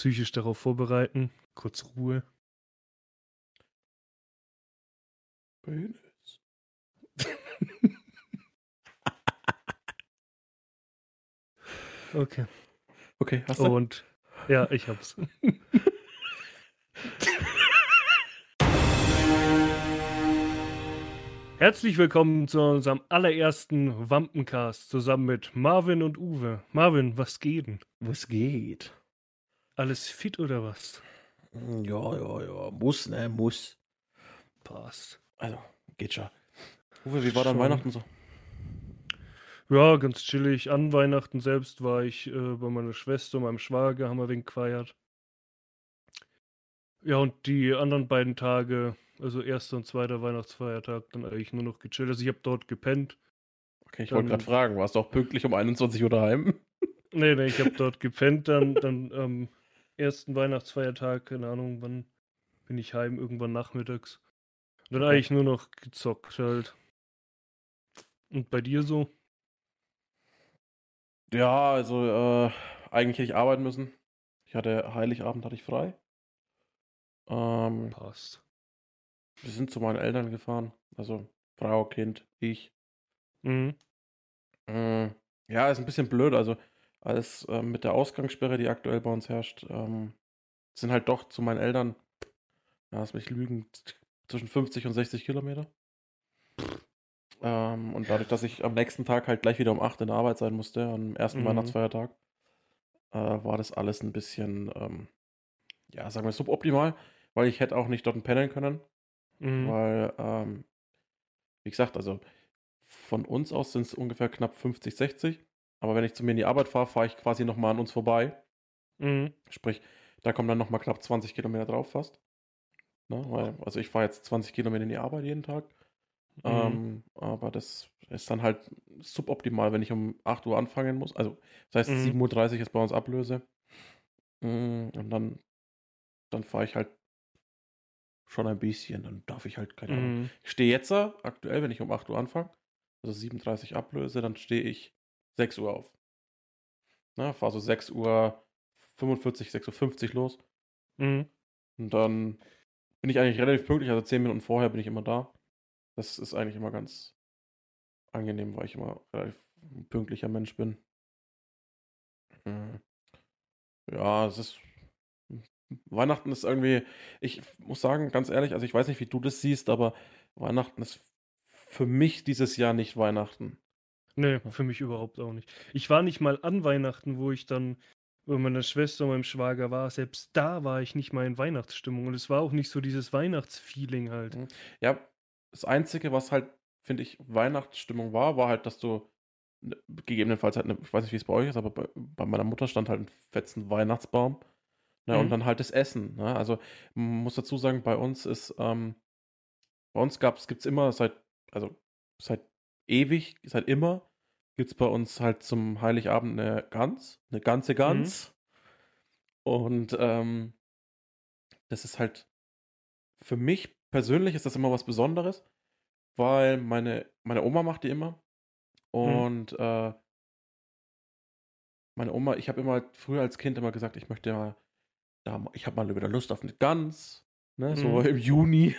psychisch darauf vorbereiten. Kurz Ruhe. Penis. Okay. Okay, hast du? Und ja, ich hab's. Herzlich willkommen zu unserem allerersten Wampencast zusammen mit Marvin und Uwe. Marvin, was geht denn? Was geht? Alles fit oder was? Ja, ja, ja. Muss, ne? Muss. Passt. Also, geht schon. Uwe, wie war Schon. Weihnachten so? Ja, ganz chillig. An Weihnachten selbst war ich äh, bei meiner Schwester und meinem Schwager, haben wir wegen gefeiert. Ja, und die anderen beiden Tage, also erster und zweiter Weihnachtsfeiertag, dann eigentlich nur noch gechillt. Also ich habe dort gepennt. Okay, ich wollte Dann- gerade fragen, warst du auch pünktlich um 21 Uhr daheim? Nee, nee, ich habe dort gepennt. Dann, dann am ersten Weihnachtsfeiertag, keine Ahnung, wann bin ich heim, irgendwann nachmittags. Und dann Okay. eigentlich nur noch gezockt halt. Und bei dir so? Ja, also, äh, eigentlich hätte ich arbeiten müssen. Ich hatte Heiligabend hatte ich frei. Ähm, Passt. wir sind zu meinen Eltern gefahren. Also Frau, Kind, ich. Mhm. Mm, Ja, ist ein bisschen blöd. Also alles ähm, mit der Ausgangssperre, die aktuell bei uns herrscht, ähm, sind halt doch zu meinen Eltern, ja, lass mich lügen, zwischen 50 und 60 Kilometer. Ähm, und dadurch, dass ich am nächsten Tag halt gleich wieder um 8 in der Arbeit sein musste, am ersten Mhm. Weihnachtsfeiertag, äh, war das alles ein bisschen, ähm, ja, sagen wir suboptimal, weil ich hätte auch nicht dort pennen können. Mhm. Weil, ähm, wie gesagt, also von uns aus sind es ungefähr knapp 50, 60. Aber wenn ich zu mir in die Arbeit fahre, fahre ich quasi nochmal an uns vorbei. Mhm. Sprich, da kommen dann nochmal knapp 20 Kilometer drauf fast. Ne? Weil, also ich fahre jetzt 20 Kilometer in die Arbeit jeden Tag. Mhm. Ähm, aber das ist dann halt suboptimal, wenn ich um 8 Uhr anfangen muss. Also das heißt, Mhm. 7.30 Uhr ist bei uns Ablöse. Mm, Und dann, dann fahre ich halt schon ein bisschen. Dann darf ich halt, keine Ahnung, Mhm. ich stehe jetzt aktuell, wenn ich um 8 Uhr anfange, also 37 ablöse, dann stehe ich 6 Uhr auf. Na, fahre so 6 Uhr 45, 6.50 Uhr los. Mhm. Und dann bin ich eigentlich relativ pünktlich, also 10 Minuten vorher bin ich immer da. Das ist eigentlich immer ganz angenehm, weil ich immer relativ ein pünktlicher Mensch bin. Mhm. Ja, es ist. Weihnachten ist irgendwie, ich muss sagen, ganz ehrlich, also ich weiß nicht, wie du das siehst, aber Weihnachten ist für mich dieses Jahr nicht Weihnachten. Nee, für mich überhaupt auch nicht. Ich war nicht mal an Weihnachten, wo ich dann bei meiner Schwester und meinem Schwager war. Selbst da war ich nicht mal in Weihnachtsstimmung. Und es war auch nicht so dieses Weihnachtsfeeling halt. Mhm. Ja, das Einzige, was halt, finde ich, Weihnachtsstimmung war, war halt, dass du ne- gegebenenfalls halt, ne, ich weiß nicht, wie es bei euch ist, aber bei, bei meiner Mutter stand halt ein fetzen Weihnachtsbaum. Ne, Und Mhm. dann halt das Essen. Ne? Also, man muss dazu sagen, bei uns ist, ähm, bei uns gab's, gibt's immer seit, also seit ewig, seit immer, gibt's bei uns halt zum Heiligabend eine Gans, eine ganze Gans. Und ähm, das ist halt, für mich persönlich ist das immer was Besonderes, weil meine, meine Oma macht die immer. Und äh, meine Oma, ich habe immer früher als Kind immer gesagt, ich möchte mal, da, ich habe mal wieder Lust auf eine Gans, ne, so Mhm. im Juni.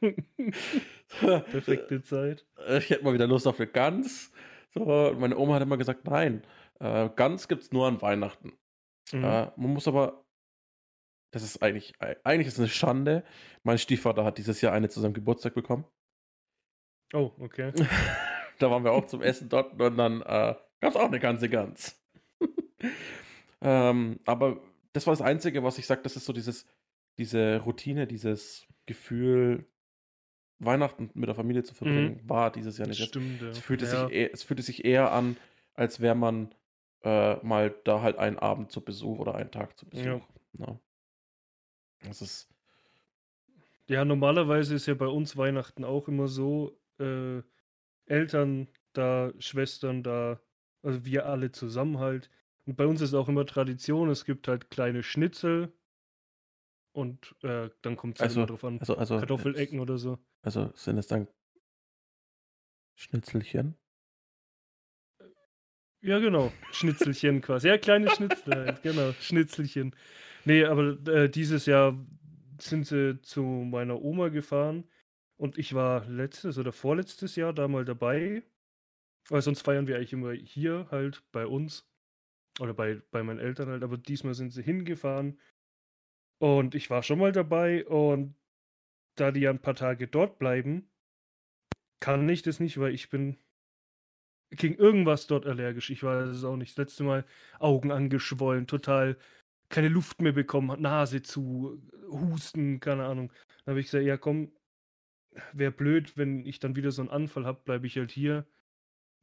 Perfekte Zeit. Ich hätte mal wieder Lust auf eine Gans. So, meine Oma hat immer gesagt, nein, äh, Gans gibt es nur an Weihnachten. Mhm. Äh, man muss aber, das ist eigentlich, eigentlich ist es eine Schande. Mein Stiefvater hat dieses Jahr eine zu seinem Geburtstag bekommen. Oh, okay. da waren wir auch zum Essen dort und dann äh, gab es auch eine ganze Gans. ähm, aber das war das Einzige, was ich sage, das ist so dieses, diese Routine, dieses Gefühl, Weihnachten mit der Familie zu verbringen, war dieses Jahr nicht. stimmt. Es fühlte, ja. sich, eher, es fühlte sich eher an, als wäre man äh, mal da halt einen Abend zu Besuch oder einen Tag zu Besuch. Ja. Ja. Das ist, Ja, normalerweise ist ja bei uns Weihnachten auch immer so, äh, Eltern da, Schwestern da, also wir alle zusammen halt. Und bei uns ist auch immer Tradition, es gibt halt kleine Schnitzel und äh, dann kommt es halt Also- immer drauf an, also, also, Kartoffelecken oder so. also sind es dann Schnitzelchen? Ja, genau, Schnitzelchen quasi. Ja, kleine Schnitzel halt, genau, Schnitzelchen. Nee, aber äh, dieses Jahr sind sie zu meiner Oma gefahren und ich war letztes oder vorletztes Jahr da mal dabei. Weil sonst feiern wir eigentlich immer hier halt bei uns oder bei, bei meinen Eltern halt, aber diesmal sind sie hingefahren und ich war schon mal dabei und da die ja ein paar Tage dort bleiben, kann ich das nicht, weil ich bin gegen irgendwas dort allergisch. Ich weiß es auch nicht. Das letzte Mal Augen angeschwollen, total keine Luft mehr bekommen, Nase zu, Husten, keine Ahnung. Dann habe ich gesagt, ja komm, wäre blöd, wenn ich dann wieder so einen Anfall habe, bleibe ich halt hier,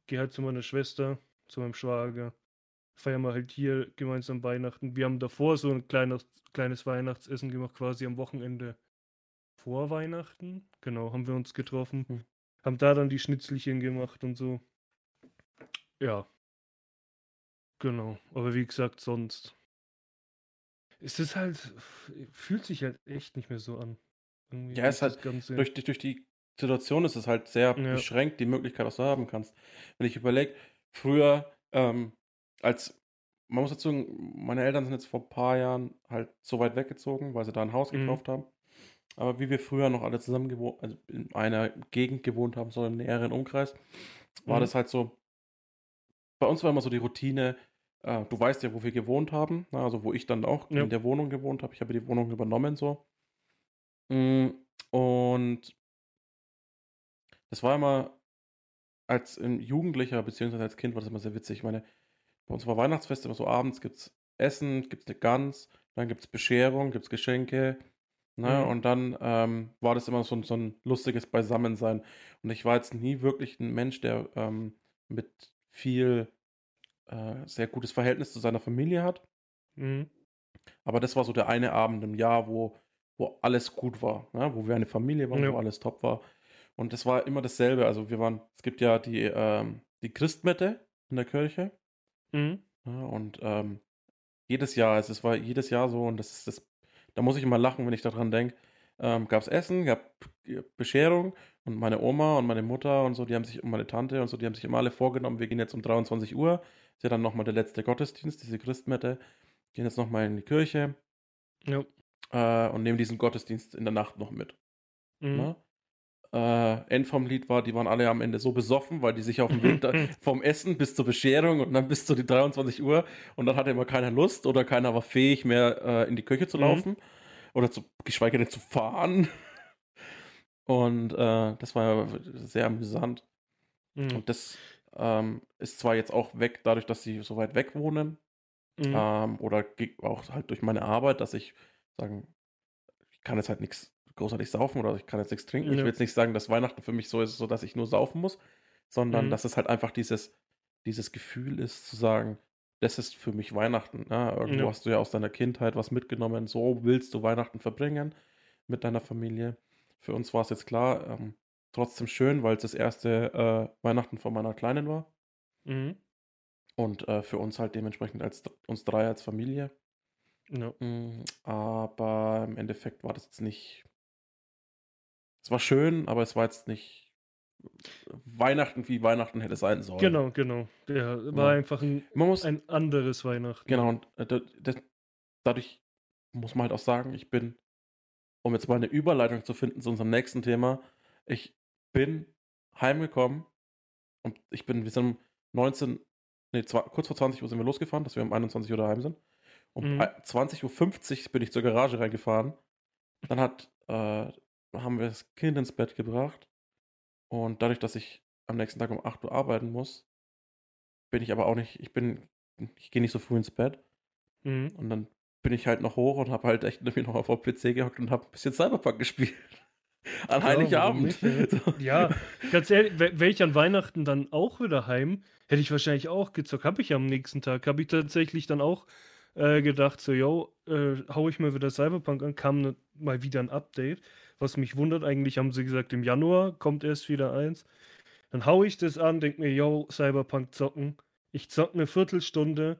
gehe halt zu meiner Schwester, zu meinem Schwager, feiern wir halt hier gemeinsam Weihnachten. Wir haben davor so ein kleines, kleines Weihnachtsessen gemacht, quasi am Wochenende vor Weihnachten. Genau, haben wir uns getroffen. Hm. Haben da dann die Schnitzelchen gemacht und so. Ja. Genau. Aber wie gesagt, sonst. Es ist halt. Fühlt sich halt echt nicht mehr so an. Irgendwie ja, es ist halt. Ganze... Durch, durch die Situation ist es halt sehr ja. beschränkt, die Möglichkeit, was du haben kannst. Wenn ich überlege, früher, ähm, als. Man muss dazu sagen, meine Eltern sind jetzt vor ein paar Jahren halt so weit weggezogen, weil sie da ein Haus mhm. gekauft haben. Aber wie wir früher noch alle zusammen gewohnt, also in einer Gegend gewohnt haben, so im näheren Umkreis, war mhm. das halt so. Bei uns war immer so die Routine, äh, du weißt ja, wo wir gewohnt haben, na, ne, also wo ich dann auch ja. in der Wohnung gewohnt habe. Ich habe die Wohnung übernommen so. Mm, und das war immer als Jugendlicher beziehungsweise als Kind war das immer sehr witzig. Ich meine, bei uns war Weihnachtsfest immer so abends gibt es Essen, gibt es eine Gans, dann gibt es Bescherung, gibt es Geschenke, Ne? Mhm. Und dann ähm, war das immer so, so, ein lustiges Beisammensein. Und ich war jetzt nie wirklich ein Mensch, der ähm, mit viel äh, sehr gutes Verhältnis zu seiner Familie hat. Mhm. Aber das war so der eine Abend im Jahr, wo, wo alles gut war, ne? wo wir eine Familie waren, ja. wo alles top war. Und das war immer dasselbe. Also wir waren, es gibt ja die, ähm, die Christmette in der Kirche. Mhm. Ja, und ähm, jedes Jahr, es war jedes Jahr so, und das ist das da muss ich immer lachen, wenn ich daran denke. Ähm, gab es Essen, gab Bescherung und meine Oma und meine Mutter und so, die haben sich, und meine Tante und so, die haben sich immer alle vorgenommen, wir gehen jetzt um 23 Uhr. Ist ja dann nochmal der letzte Gottesdienst, diese Christmette. Gehen jetzt nochmal in die Kirche. Ja. Äh, und nehmen diesen Gottesdienst in der Nacht noch mit. Mhm. Äh, End vom Lied war, die waren alle am Ende so besoffen, weil die sich auf dem Weg vom Essen bis zur Bescherung und dann bis zu die 23 Uhr und dann hatte immer keiner Lust oder keiner war fähig mehr äh, in die Küche zu mhm. laufen mhm. oder zu, geschweige denn zu fahren. Und äh, das war sehr amüsant. Mhm. Und das ähm, ist zwar jetzt auch weg, dadurch, dass sie so weit weg wohnen. Mhm. Ähm, oder auch halt durch meine Arbeit, dass ich sagen, ich kann jetzt halt nichts großartig saufen oder ich kann jetzt nichts trinken. Ja. Ich will jetzt nicht sagen, dass Weihnachten für mich so ist, so dass ich nur saufen muss, sondern mhm. dass es halt einfach dieses, dieses Gefühl ist, zu sagen, das ist für mich Weihnachten. Ne? Irgendwo ja. hast du ja aus deiner Kindheit was mitgenommen, so willst du Weihnachten verbringen mit deiner Familie. Für uns war es jetzt klar, ähm, trotzdem schön, weil es das erste äh, Weihnachten von meiner Kleinen war. Mhm. Und äh, für uns halt dementsprechend als uns drei als Familie. Ja. Mm, aber im Endeffekt war das jetzt nicht es war schön, aber es war jetzt nicht Weihnachten, wie Weihnachten hätte sein sollen. Genau, genau. Ja, war ja. einfach ein, muss, ein anderes Weihnachten. Genau, und äh, das, dadurch muss man halt auch sagen, ich bin, um jetzt mal eine Überleitung zu finden zu unserem nächsten Thema, ich bin heimgekommen und ich bin, wir sind um 19, nee, kurz vor 20 Uhr sind wir losgefahren, dass wir um 21 Uhr daheim sind. Um mhm. 20.50 Uhr bin ich zur Garage reingefahren. Dann hat äh, haben wir das Kind ins Bett gebracht. Und dadurch, dass ich am nächsten Tag um 8 Uhr arbeiten muss, bin ich aber auch nicht, ich bin, ich gehe nicht so früh ins Bett. Mhm. Und dann bin ich halt noch hoch und habe halt echt irgendwie noch auf dem PC gehockt und habe ein bisschen Cyberpunk gespielt. An ja, Heiligabend. Nicht, ja. ja, ganz ehrlich, wäre ich an Weihnachten dann auch wieder heim, hätte ich wahrscheinlich auch gezockt. Habe ich am nächsten Tag. Habe ich tatsächlich dann auch äh, gedacht, so, yo, äh, hau ich mal wieder Cyberpunk an, kam ne, mal wieder ein Update was mich wundert. Eigentlich haben sie gesagt, im Januar kommt erst wieder eins. Dann haue ich das an, denke mir, yo, Cyberpunk zocken. Ich zocke eine Viertelstunde.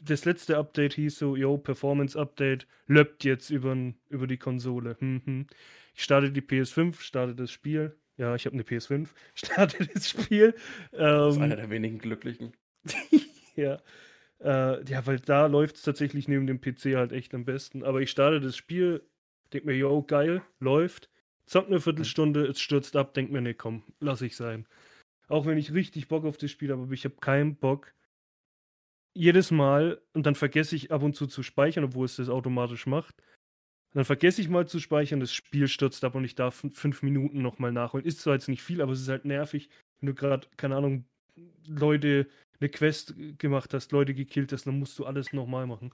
Das letzte Update hieß so, yo, Performance Update, löppt jetzt über, über die Konsole. Hm, hm. Ich starte die PS5, starte das Spiel. Ja, ich habe eine PS5, starte das Spiel. Ähm, das ist einer der wenigen Glücklichen. ja. Äh, ja, weil da läuft es tatsächlich neben dem PC halt echt am besten. Aber ich starte das Spiel, denk mir, yo, geil, läuft. Zock eine Viertelstunde, es stürzt ab, denk mir, nee, komm, lass ich sein. Auch wenn ich richtig Bock auf das Spiel habe, aber ich habe keinen Bock, jedes Mal und dann vergesse ich ab und zu zu speichern, obwohl es das automatisch macht. Dann vergesse ich mal zu speichern, das Spiel stürzt ab und ich darf fünf Minuten nochmal nachholen. Ist zwar jetzt nicht viel, aber es ist halt nervig, wenn du gerade, keine Ahnung, Leute eine Quest gemacht hast, Leute gekillt hast, dann musst du alles nochmal machen.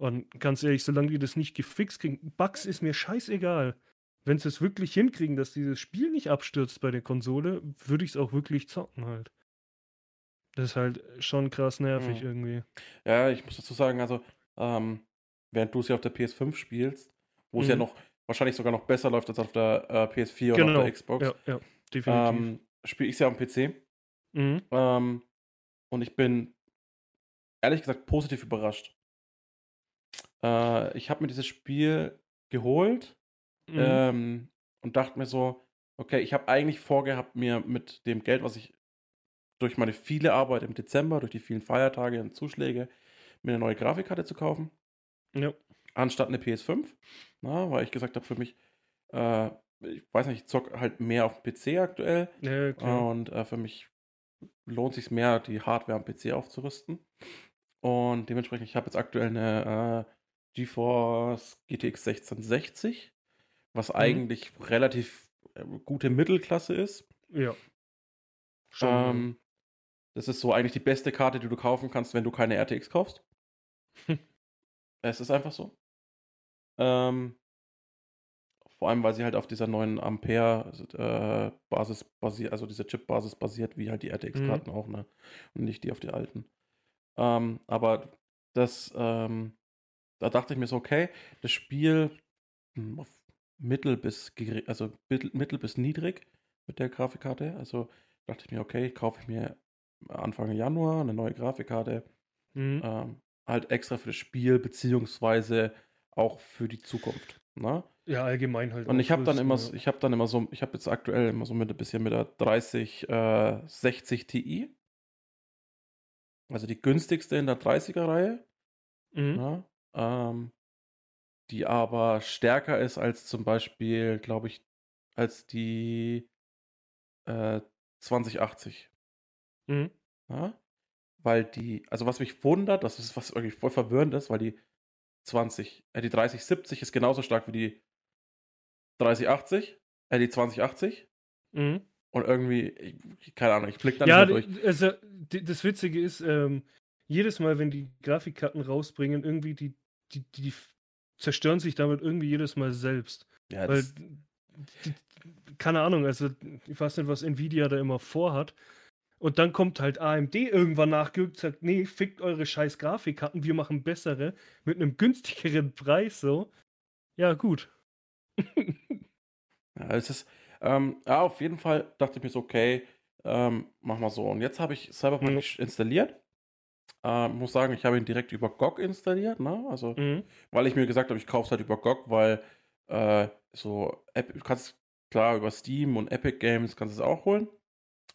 Und ganz ehrlich, solange die das nicht gefixt kriegen, Bugs ist mir scheißegal. Wenn sie es wirklich hinkriegen, dass dieses Spiel nicht abstürzt bei der Konsole, würde ich es auch wirklich zocken halt. Das ist halt schon krass nervig mhm. irgendwie. Ja, ich muss dazu sagen, also, ähm, während du es ja auf der PS5 spielst, wo mhm. es ja mhm. noch wahrscheinlich sogar noch besser läuft als auf der äh, PS4 genau. oder auf der Xbox, ja, ja, definitiv. Ähm, spiele ich es ja am PC. Mhm. Ähm, und ich bin ehrlich gesagt positiv überrascht. Äh, ich habe mir dieses Spiel geholt mhm. ähm, und dachte mir so, okay, ich habe eigentlich vorgehabt, mir mit dem Geld, was ich durch meine viele Arbeit im Dezember, durch die vielen Feiertage und Zuschläge, mir eine neue Grafikkarte zu kaufen. Ja. Anstatt eine PS5. Na, weil ich gesagt habe, für mich, äh, ich weiß nicht, ich zocke halt mehr auf dem PC aktuell. Ja, und äh, für mich lohnt sich mehr, die Hardware am PC aufzurüsten. Und dementsprechend, ich habe jetzt aktuell eine äh, GeForce GTX 1660, was mhm. eigentlich relativ äh, gute Mittelklasse ist. Ja. Ähm, das ist so eigentlich die beste Karte, die du kaufen kannst, wenn du keine RTX kaufst. es ist einfach so. Ähm, vor allem, weil sie halt auf dieser neuen Ampere-Basis äh, basiert, also dieser Chip-Basis basiert, wie halt die RTX-Karten mhm. auch, ne? Und nicht die auf die alten. Ähm, aber das, ähm, da dachte ich mir so, okay, das Spiel hm, mittel bis also mittel bis niedrig mit der Grafikkarte. Also dachte ich mir, okay, kaufe ich mir Anfang Januar eine neue Grafikkarte. Mhm. Ähm, halt extra für das Spiel, beziehungsweise auch für die Zukunft. Ne? Ja, allgemein halt. Und ich habe dann immer, ja. ich habe dann immer so, ich habe jetzt aktuell immer so mit ein bisschen mit der 30, äh, 60 Ti. Also die günstigste in der 30er-Reihe. Mhm. Ja, ähm, die aber stärker ist als zum Beispiel, glaube ich, als die äh, 2080. Mhm. Ja? Weil die, also was mich wundert, das ist was irgendwie voll verwirrend ist, weil die 20, äh, die 3070 ist genauso stark wie die 3080, äh, die 2080. Mhm. Und irgendwie, ich, keine Ahnung, ich blick da ja, nicht durch. Also, das Witzige ist, ähm, jedes Mal, wenn die Grafikkarten rausbringen, irgendwie die, die, die zerstören sich damit irgendwie jedes Mal selbst. Ja, Weil, die, keine Ahnung, also ich weiß nicht, was Nvidia da immer vorhat. Und dann kommt halt AMD irgendwann nachgerückt und sagt, nee, fickt eure scheiß Grafikkarten, wir machen bessere mit einem günstigeren Preis so. Ja, gut. ja, es ist, ähm, ja, auf jeden Fall dachte ich mir so, okay, ähm, mach mal so. Und jetzt habe ich Cyberpunk mhm. installiert. Ähm, muss sagen, ich habe ihn direkt über GOG installiert, ne? Also, mhm. weil ich mir gesagt habe, ich kaufe es halt über GOG, weil äh, so, App, du kannst klar über Steam und Epic Games kannst du es auch holen.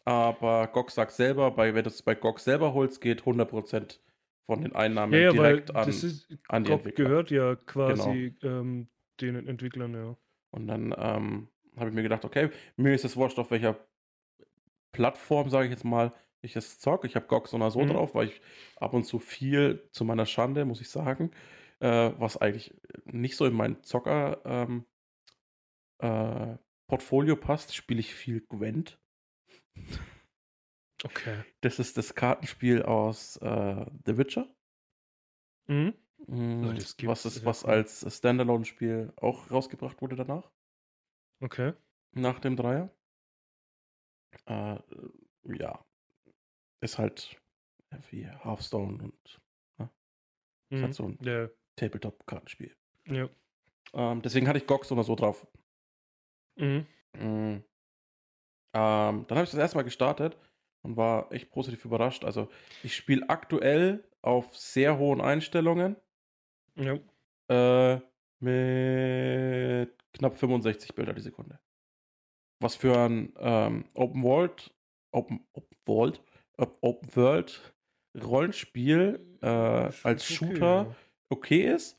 Aber GOG sagt selber, bei, wenn du es bei GOG selber holst, geht 100% von den Einnahmen ja, ja, direkt an, ist, an die GOG Entwickler. gehört ja quasi genau. ähm, den Entwicklern, ja. Und dann ähm, habe ich mir gedacht, okay, mir ist es wurscht, auf welcher Plattform, sage ich jetzt mal, ich es zocke. Ich habe GOG so oder so mhm. drauf, weil ich ab und zu viel zu meiner Schande, muss ich sagen, äh, was eigentlich nicht so in mein Zocker ähm, äh, Portfolio passt, spiele ich viel Gwent. Okay. Das ist das Kartenspiel aus äh, The Witcher. Mhm. Mhm, was, ist, was als Standalone-Spiel auch rausgebracht wurde danach. Okay. Nach dem Dreier. Äh, ja. Ist halt wie Hearthstone und ne? mhm. ist halt mhm. so ein yeah. Tabletop-Kartenspiel. Ja. Ähm, deswegen hatte ich so oder so drauf. Mhm. Mhm. Ähm, dann habe ich das erstmal gestartet und war echt positiv überrascht. Also ich spiele aktuell auf sehr hohen Einstellungen. Ja. Äh, mit knapp 65 Bilder die Sekunde. Was für ein ähm, Open World, Open, Open World, Open World Rollenspiel äh, als okay, Shooter okay ist.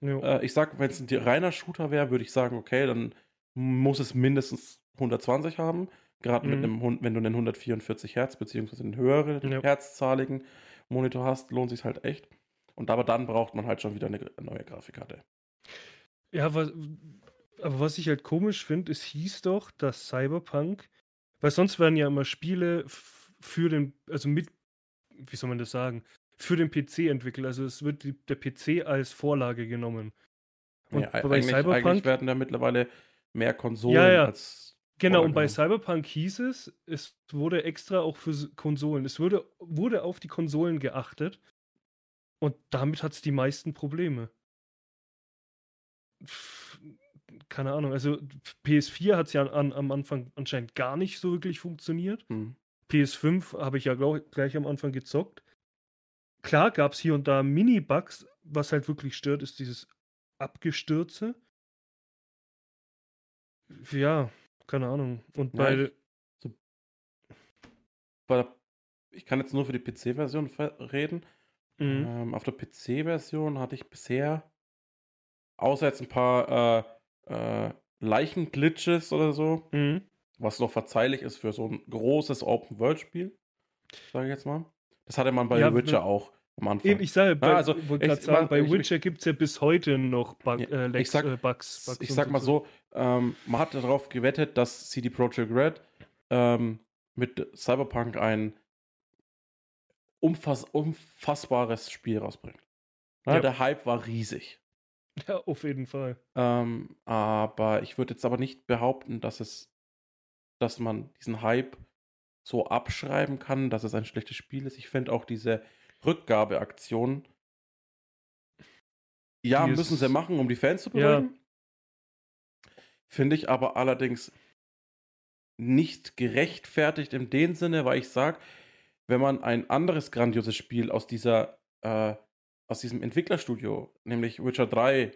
ja. Ja. Äh, ich sag, wenn es ein reiner Shooter wäre, würde ich sagen, okay, dann muss es mindestens 120 haben. Gerade mit Mhm. einem, Hund- wenn du einen 144 Hertz beziehungsweise einen höheren Ja. herzzahligen Monitor hast, lohnt sich halt echt. Und aber dann braucht man halt schon wieder eine neue Grafikkarte. Ja, was, aber was ich halt komisch finde, es hieß doch, dass Cyberpunk, weil sonst werden ja immer Spiele für den, also mit, wie soll man das sagen, für den PC entwickelt. Also es wird die, der PC als Vorlage genommen. Und Ja, bei eigentlich, eigentlich Cyberpunk, werden da mittlerweile mehr Konsolen Ja, ja. als. genau, und bei. Cyberpunk hieß es, es wurde extra auch für Konsolen, es wurde, wurde auf die Konsolen geachtet und damit hat es die meisten Probleme. Keine Ahnung, also PS4 hat es ja an, am Anfang anscheinend gar nicht so wirklich funktioniert. Hm. PS5 habe ich ja glaub, gleich am Anfang gezockt. Klar gab es hier und da Mini-Bugs, was halt wirklich stört, ist dieses Abgestürze. Ja, keine Ahnung. Und Ja, bei, ich- Bei der, ich kann jetzt nur für die PC-Version ver- reden. Mhm. Ähm, auf der PC-Version hatte ich bisher, außer jetzt ein paar äh, äh, Leichen-Glitches oder so, Mhm. Was noch verzeihlich ist für so ein großes Open-World-Spiel, sage ich jetzt mal. Das hatte man bei Ja, Witcher ne- auch am Anfang. Eben, ich sage, bei, also, wollte ich- sagen, bei ich- ich- Witcher gibt es ja bis heute noch Bug, Ja, äh, ich Lex, sag- äh, Bugs, Bugs. ich sag mal so. so, ähm, man hat darauf gewettet, dass CD Projekt Red ähm, mit Cyberpunk ein umfass unfassbares Spiel rausbringt. Ja, Ja. Der Hype war riesig. Ja, auf jeden Fall. Ähm, aber ich würde jetzt aber nicht behaupten, dass es, dass man diesen Hype so abschreiben kann, dass es ein schlechtes Spiel ist. Ich finde auch diese Rückgabeaktion, ja, Die müssen ist- sie machen, um die Fans zu Ja. beruhigen. Finde ich aber allerdings nicht gerechtfertigt in dem Sinne, weil ich sage, wenn man ein anderes grandioses Spiel aus dieser, äh, aus diesem Entwicklerstudio, nämlich Witcher 3,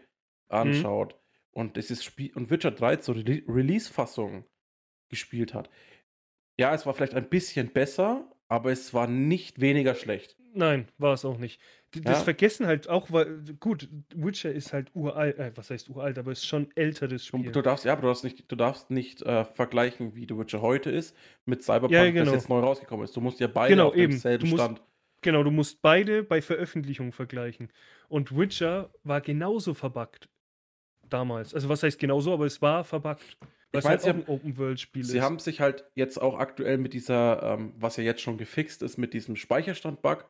anschaut und dieses Spiel und Witcher 3 zur Re Release-Fassung gespielt hat. Ja, es war vielleicht ein bisschen besser, aber es war nicht weniger schlecht. Nein, war es auch nicht. D- Das Ja. vergessen halt auch, weil, gut, Witcher ist halt uralt, äh, was heißt uralt, aber ist schon älteres Spiel. du darfst, ja, aber du darfst nicht, du darfst nicht äh, vergleichen, wie The Witcher heute ist, mit Cyberpunk, Ja, genau. das jetzt neu rausgekommen ist. Du musst ja beide Genau, auf eben. demselben musst- Stand. Genau, du musst beide bei Veröffentlichung vergleichen. Und Witcher war genauso verbuggt damals. Also was heißt genauso, aber es war verbuggt. Weil es mein, halt sie auch ein Open-World-Spiel ist. Sie haben sich halt jetzt auch aktuell mit dieser, ähm, was ja jetzt schon gefixt ist, mit diesem Speicherstand-Bug.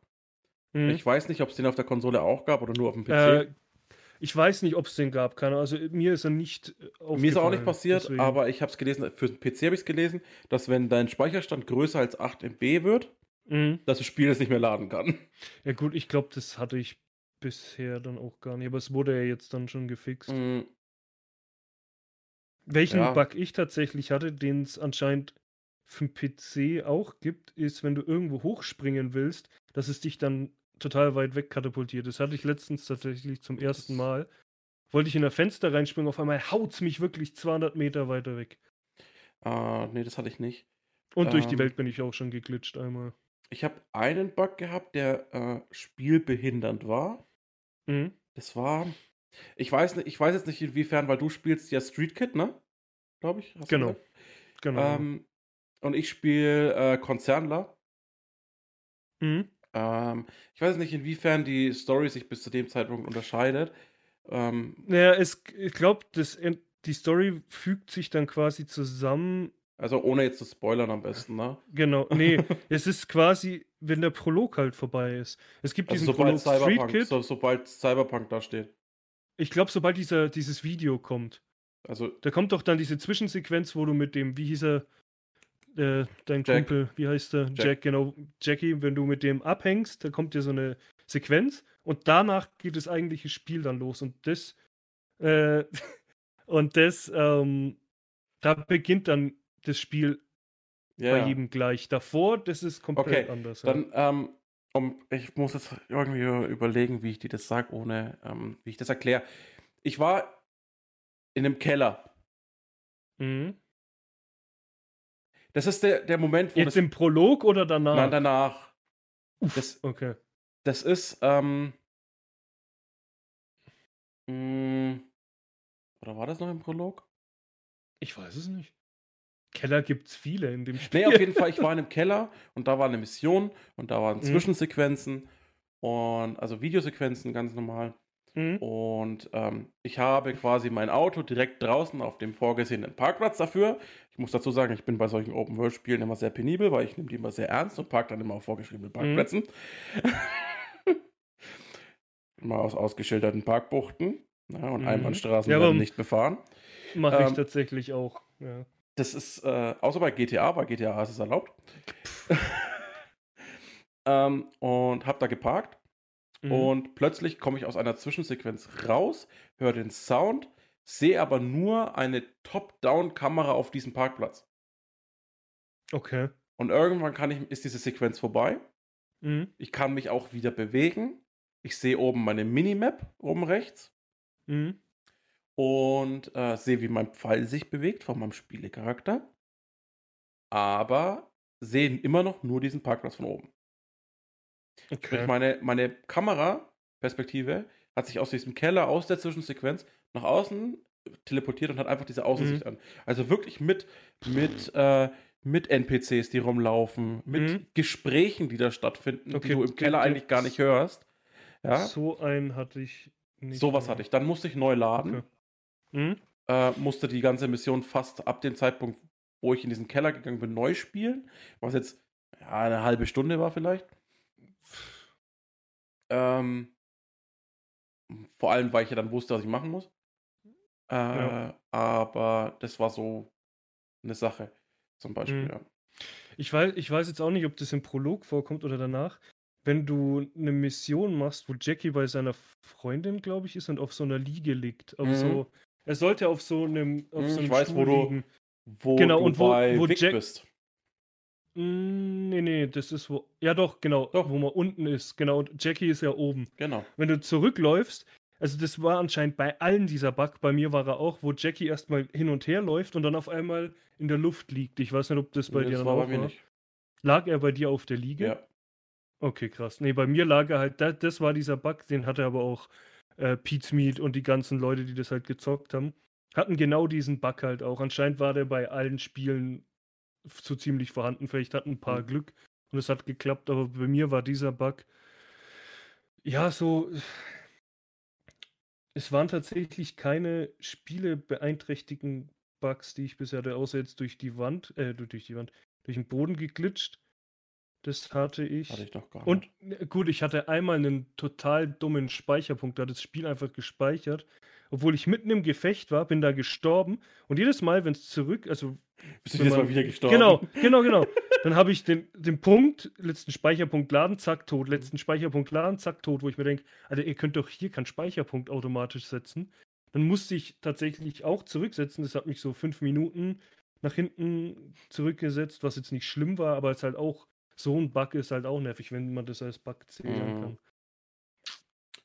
Mhm. Ich weiß nicht, ob es den auf der Konsole auch gab oder nur auf dem PC. Äh, ich weiß nicht, ob es den gab. Keine Ahnung. Also mir ist er nicht äh, Mir ist auch aufgefallen, nicht passiert, deswegen. aber ich habe es gelesen, für den PC habe ich es gelesen, dass wenn dein Speicherstand größer als 8 MB wird, Mhm. dass das Spiel es nicht mehr laden kann. Ja gut, ich glaube, das hatte ich bisher dann auch gar nicht. Aber es wurde ja jetzt dann schon gefixt. Mm, Welchen Ja. Bug ich tatsächlich hatte, den es anscheinend für den PC auch gibt, ist, wenn du irgendwo hochspringen willst, dass es dich dann total weit weg katapultiert. Das hatte ich letztens tatsächlich zum ersten Mal. Wollte ich in ein Fenster reinspringen, auf einmal haut es mich wirklich 200 Meter weiter weg. äh, nee, das hatte ich nicht. Und durch die Ähm. Welt bin ich auch schon geglitscht einmal. Ich habe einen Bug gehabt, der äh, spielbehindernd war. Mhm. Das war. Ich weiß, ich weiß jetzt nicht, inwiefern, weil du spielst ja Street Kid, ne? Glaube ich. Genau. gesagt? Genau. Ähm, und ich spiele äh, Konzernler. mhm. Ähm, ich weiß nicht, inwiefern die Story sich bis zu dem Zeitpunkt unterscheidet. Ähm, Naja, es, ich glaube, die Story fügt sich dann quasi zusammen. also ohne jetzt zu spoilern am besten, ne? Genau, nee, es ist quasi, wenn der Prolog halt vorbei ist. Es gibt Also diesen sobald Prolog Street Cyberpunk, Kid. so, sobald Cyberpunk da steht. Ich glaube, sobald dieser, dieses Video kommt, Also da kommt doch dann diese Zwischensequenz, wo du mit dem, wie hieß er, äh, dein Jack. Kumpel, wie heißt der? Jack. Jack. genau, Jackie, wenn du mit dem abhängst, da kommt dir so eine Sequenz und danach geht das eigentliche Spiel dann los und das, äh, und das, ähm, da beginnt dann das Spiel ja, bei jedem gleich. Davor, das ist komplett Okay, anders. ja. Dann, ähm, um, ich muss jetzt irgendwie überlegen, wie ich dir das sage, ohne, ähm, wie ich das erkläre. Ich war in einem Keller. Mhm. Das ist der, der Moment, wo Jetzt das, im Prolog oder danach? nein, danach. Uff, Das, okay. das ist, ähm, mh, oder war das noch im Prolog? Ich weiß es nicht. Keller gibt's viele in dem Spiel. Nee, auf jeden Fall, ich war in einem Keller und da war eine Mission und da waren Mhm. Zwischensequenzen und also Videosequenzen ganz normal. Mhm. Und ähm, ich habe quasi mein Auto direkt draußen auf dem vorgesehenen Parkplatz dafür. Ich muss dazu sagen, ich bin bei solchen Open-World-Spielen immer sehr penibel, weil ich nehme die immer sehr ernst und parke dann immer auf vorgeschriebenen Parkplätzen. immer aus ausgeschilderten Parkbuchten. Ja, und Mhm. Einbahnstraßen Ja, werden nicht befahren. Mache ich Ähm, tatsächlich auch. Ja. Das ist, äh, außer bei GTA, bei GTA ist es erlaubt. ähm, und habe da geparkt Mhm. und plötzlich komme ich aus einer Zwischensequenz raus, höre den Sound, sehe aber nur eine Top-Down-Kamera auf diesem Parkplatz. Okay. Und irgendwann kann ich, ist diese Sequenz vorbei. Mhm. Ich kann mich auch wieder bewegen. Ich sehe oben meine Minimap oben rechts Mhm. Und äh, sehe, wie mein Pfeil sich bewegt von meinem Spielecharakter. Aber sehe immer noch nur diesen Parkplatz von oben. Sprich, Okay. meine, meine Kameraperspektive hat sich aus diesem Keller, aus der Zwischensequenz nach außen teleportiert und hat einfach diese Außensicht Mhm. an. Also wirklich mit, mit, äh, mit NPCs, die rumlaufen, mit Mhm. Gesprächen, die da stattfinden, die Okay, du im Keller eigentlich gar nicht hörst. Ja, So einen hatte ich nicht. sowas hatte ich. Dann musste ich neu laden, Okay. Mhm. äh, musste die ganze Mission fast ab dem Zeitpunkt, wo ich in diesen Keller gegangen bin, neu spielen, was jetzt ja, eine halbe Stunde war vielleicht. Ähm, vor allem, weil ich ja dann wusste, was ich machen muss. Äh, Ja. Aber das war so eine Sache, zum Beispiel. Mhm. Ja. Ich weiß, ich weiß jetzt auch nicht, ob das im Prolog vorkommt oder danach. Wenn du eine Mission machst, wo Jackie bei seiner Freundin, glaube ich, ist und auf so einer Liege liegt. Auf Mhm. so, er sollte auf so einem, auf Mhm, so ich einem weiß, wo Stuhl du- liegen. Wo Genau, du und wo- bei wo Vic Jack- bist. Mm, Nee, nee, das ist wo. Ja, doch, genau. Doch. Wo man unten ist. Genau. Und Jackie ist ja oben. Genau. Wenn du zurückläufst, also das war anscheinend bei allen dieser Bug, bei mir war er auch, wo Jackie erstmal hin und her läuft und dann auf einmal in der Luft liegt. Ich weiß nicht, ob das bei Nee, dir das dann war auch bei mir war. nicht. Lag er bei dir auf der Liege? Ja. Okay, krass. Nee, bei mir lag er halt, das, das war dieser Bug, den hatte aber auch äh, Pete Meat und die ganzen Leute, die das halt gezockt haben, hatten genau diesen Bug halt auch. Anscheinend war der bei allen Spielen so ziemlich vorhanden. Vielleicht hatten ein paar Mhm. Glück und es hat geklappt, aber bei mir war dieser Bug, ja, so. Es waren tatsächlich keine Spiele beeinträchtigen Bugs, die ich bisher hatte, außer jetzt durch die Wand, äh, durch die Wand, durch den Boden geglitscht. Das hatte ich. Hatte ich doch gar Und nicht. äh, gut, ich hatte einmal einen total dummen Speicherpunkt, da hat das Spiel einfach gespeichert. Obwohl ich mitten im Gefecht war, bin da gestorben. Und jedes Mal, wenn es zurück, also. Bist du jetzt mal wieder gestorben? Genau, genau, genau. Dann habe ich den, den Punkt, letzten Speicherpunkt laden, zack, tot, letzten Speicherpunkt laden, zack, tot, wo ich mir denke, Alter, ihr könnt doch hier keinen Speicherpunkt automatisch setzen. Dann musste ich tatsächlich auch zurücksetzen. Das hat mich so fünf Minuten nach hinten zurückgesetzt, was jetzt nicht schlimm war, aber es halt auch so ein Bug ist halt auch nervig, wenn man das als Bug zählen Mhm. kann.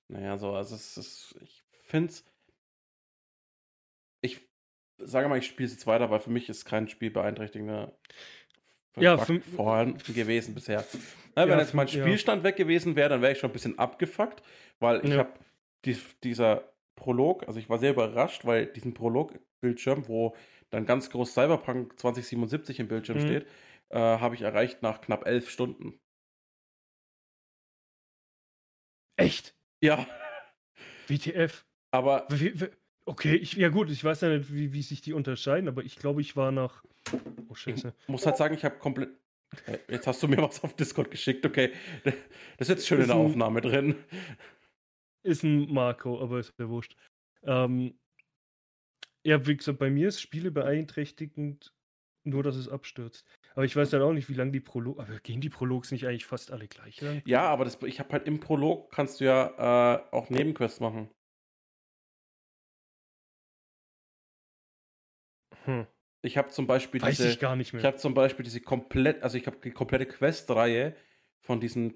Naja, so, also es ist, ich finde es, ich sage mal, ich spiele es jetzt weiter, weil für mich ist kein Spiel beeinträchtigender Ja, Bug vorhanden gewesen bisher. Na, wenn Ja, jetzt mein für- ja. Spielstand weg gewesen wäre, dann wäre ich schon ein bisschen abgefuckt, weil ich Ja. habe die, dieser Prolog, also ich war sehr überrascht, weil diesen Prolog-Bildschirm, wo dann ganz groß Cyberpunk 2077 im Bildschirm Mhm. steht, äh, habe ich erreicht nach knapp elf Stunden. Echt? Ja, WTF? aber Okay, ich, ja gut, ich weiß ja nicht, wie, wie sich die unterscheiden, aber ich glaube, ich war nach. Oh, Ich Scheiße. muss halt sagen, ich habe komplett. Äh, Jetzt hast du mir was auf Discord geschickt, okay. Das ist jetzt schön in Ist der ein- Aufnahme drin. Ist ein Marco, aber ist ja wurscht. Ähm, ja, wie gesagt, bei mir ist Spiele beeinträchtigend, nur dass es abstürzt. Aber ich weiß dann auch nicht, wie lange die Prolog. Aber gehen die Prologs nicht eigentlich fast alle gleich lang? Ja, aber das, ich habe halt im Prolog kannst du ja äh, auch Nebenquests machen. Hm. Ich habe zum Beispiel Weiß diese. ich gar nicht Ich mehr. habe zum Beispiel diese komplett, also ich habe die komplette Questreihe von diesem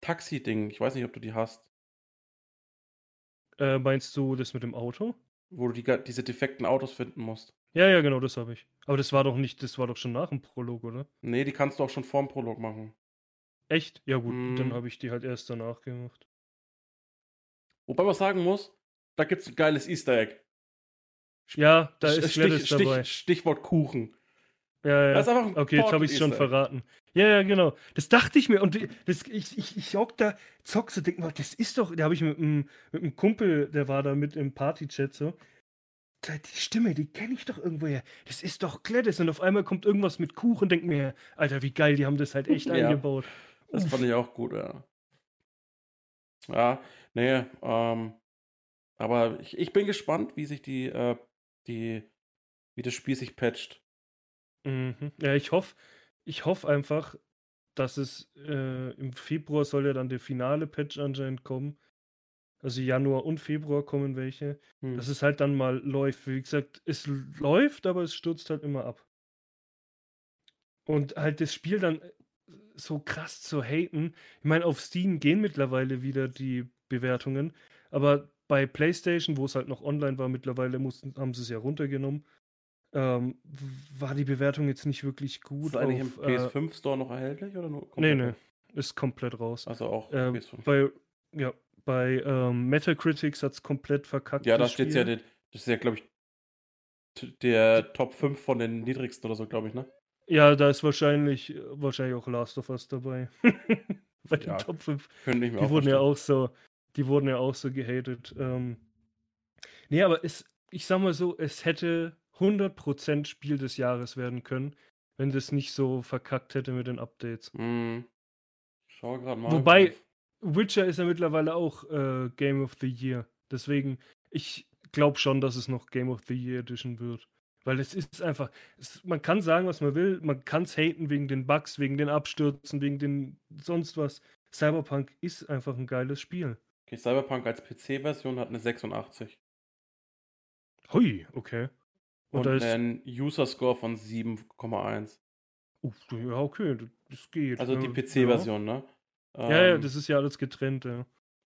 Taxi-Ding. Ich weiß nicht, ob du die hast, Äh, meinst du das mit dem Auto? wo du die, diese defekten Autos finden musst. Ja, ja, genau, das habe ich. Aber das war doch nicht, das war doch schon nach dem Prolog, oder? Nee, die kannst du auch schon vorm Prolog machen. Echt? Ja gut, Mhm. dann habe ich die halt erst danach gemacht. Wobei man sagen muss, da gibt es ein geiles Easter Egg. Ja, da ist Stich, Gladys dabei. Stich, Stichwort Kuchen. Ja, Das ist ja. einfach ein Okay, jetzt habe ich es schon verraten. Ja, ja, genau. Das dachte ich mir. Und das, ich, ich, ich hock da, zock so, denk mal, das ist doch. Da habe ich mit einem, mit einem Kumpel, der war da mit im Party-Chat so. Die Stimme, die kenne ich doch irgendwoher. Das ist doch Gladys. Und auf einmal kommt irgendwas mit Kuchen. Denk mir, Alter, wie geil, die haben das halt echt Ja. eingebaut. Das fand ich auch gut, ja. Ja, nee, ähm, aber ich, ich bin gespannt, wie sich die, äh, die, wie das Spiel sich patcht. Mhm. Ja, ich hoffe, ich hoffe einfach, dass es äh, im Februar soll ja dann der finale Patch anscheinend kommen. Also Januar und Februar kommen welche. Hm. Dass es halt dann mal läuft. Wie gesagt, es läuft, aber es stürzt halt immer ab. Und halt das Spiel dann äh, so krass zu haten. Ich meine, auf Steam gehen mittlerweile wieder die Bewertungen, aber bei PlayStation, wo es halt noch online war, mittlerweile mussten, haben sie es ja runtergenommen, ähm, war die Bewertung jetzt nicht wirklich Ist gut. eigentlich auf, im äh, PS5 Store noch erhältlich oder nur nee, komplett nee, ist komplett raus. Also auch PS5. bei, ja, bei ähm, Metacritics hat es komplett verkackt. Ja, da steht ja, das ist ja, glaube ich, der Top 5 von den niedrigsten oder so, glaube ich, ne? Ja, da ist wahrscheinlich, wahrscheinlich auch Last of Us dabei. Bei den Ja, Top 5. Könnte ich mir Die auch wurden ja vorstellen. auch so, die wurden ja auch so gehatet. Ähm, nee, aber es, ich sag mal so, es hätte 100% Spiel des Jahres werden können, wenn das nicht so verkackt hätte mit den Updates. Ich schaue gerade mal. Wobei, Witcher ist ja mittlerweile auch äh, Game of the Year. Deswegen, ich glaube schon, dass es noch Game of the Year Edition wird. Weil es ist einfach, es, man kann sagen, was man will, man kann es haten wegen den Bugs, wegen den Abstürzen, wegen den sonst was. Cyberpunk ist einfach ein geiles Spiel. Okay, Cyberpunk als PC-Version hat eine 86. Hui, okay. Und, Und, einen User-Score von 7,1. uh, ja, okay, das, geht. Also ja, die PC-Version, ne? Ja. ja, ja, Ähm, das ist ja alles getrennt, ja.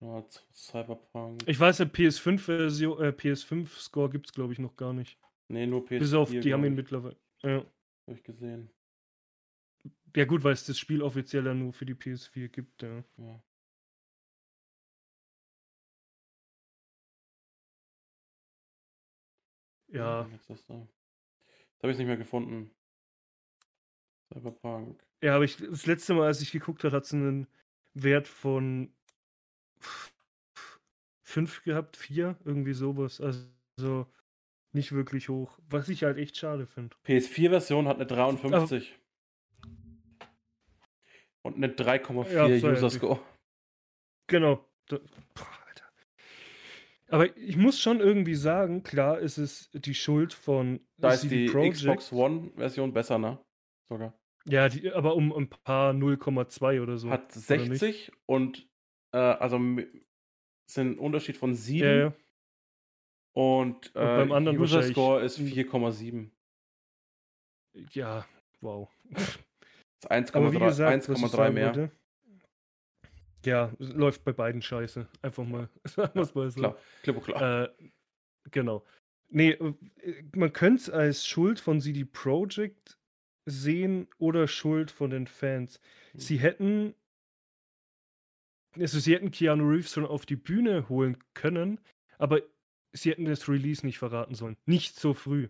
ja, Cyberpunk. Ich weiß, der PS5-Version, äh, PS5-Score gibt es, glaube ich, noch gar nicht. nee, nur PS4. Bis auf, die haben ihn mittlerweile. Ja. hab ich gesehen. Ja, gut, weil es das Spiel offiziell ja nur für die PS4 gibt, ja. Ja. Ja, Jetzt ist da. Jetzt habe ich nicht mehr gefunden. Cyberpunk. ja, aber ich, das letzte Mal, als ich geguckt habe, hat es einen Wert von 5 gehabt, 4, irgendwie sowas. Also nicht wirklich hoch. Was ich halt echt schade finde. PS4-Version hat eine 53. Und eine 3,4 Ja, User-Score. Genau. Da, boah. Aber ich muss schon irgendwie sagen, klar ist es die Schuld von Da ist CD die Projekt. Xbox One-Version besser, ne? Sogar. Ja, die, aber um ein paar 0,2 oder so. Hat oder nicht? 60 und äh, also sind ein Unterschied von 7 Ja, ja. und, äh, beim anderen User-Score ist wahrscheinlich- 4,7. Ja, wow. Ist 1,3 Aber wie gesagt, was ich 1,3 sagen mehr. wollte, ja, läuft bei beiden scheiße. Einfach mal, sagen wir es mal so. Klar, klipp und klar. Äh, genau. Nee, äh, man könnte es als Schuld von CD Projekt sehen oder Schuld von den Fans. Hm. Sie hätten, also sie hätten Keanu Reeves schon auf die Bühne holen können, aber sie hätten das Release nicht verraten sollen. Nicht so früh.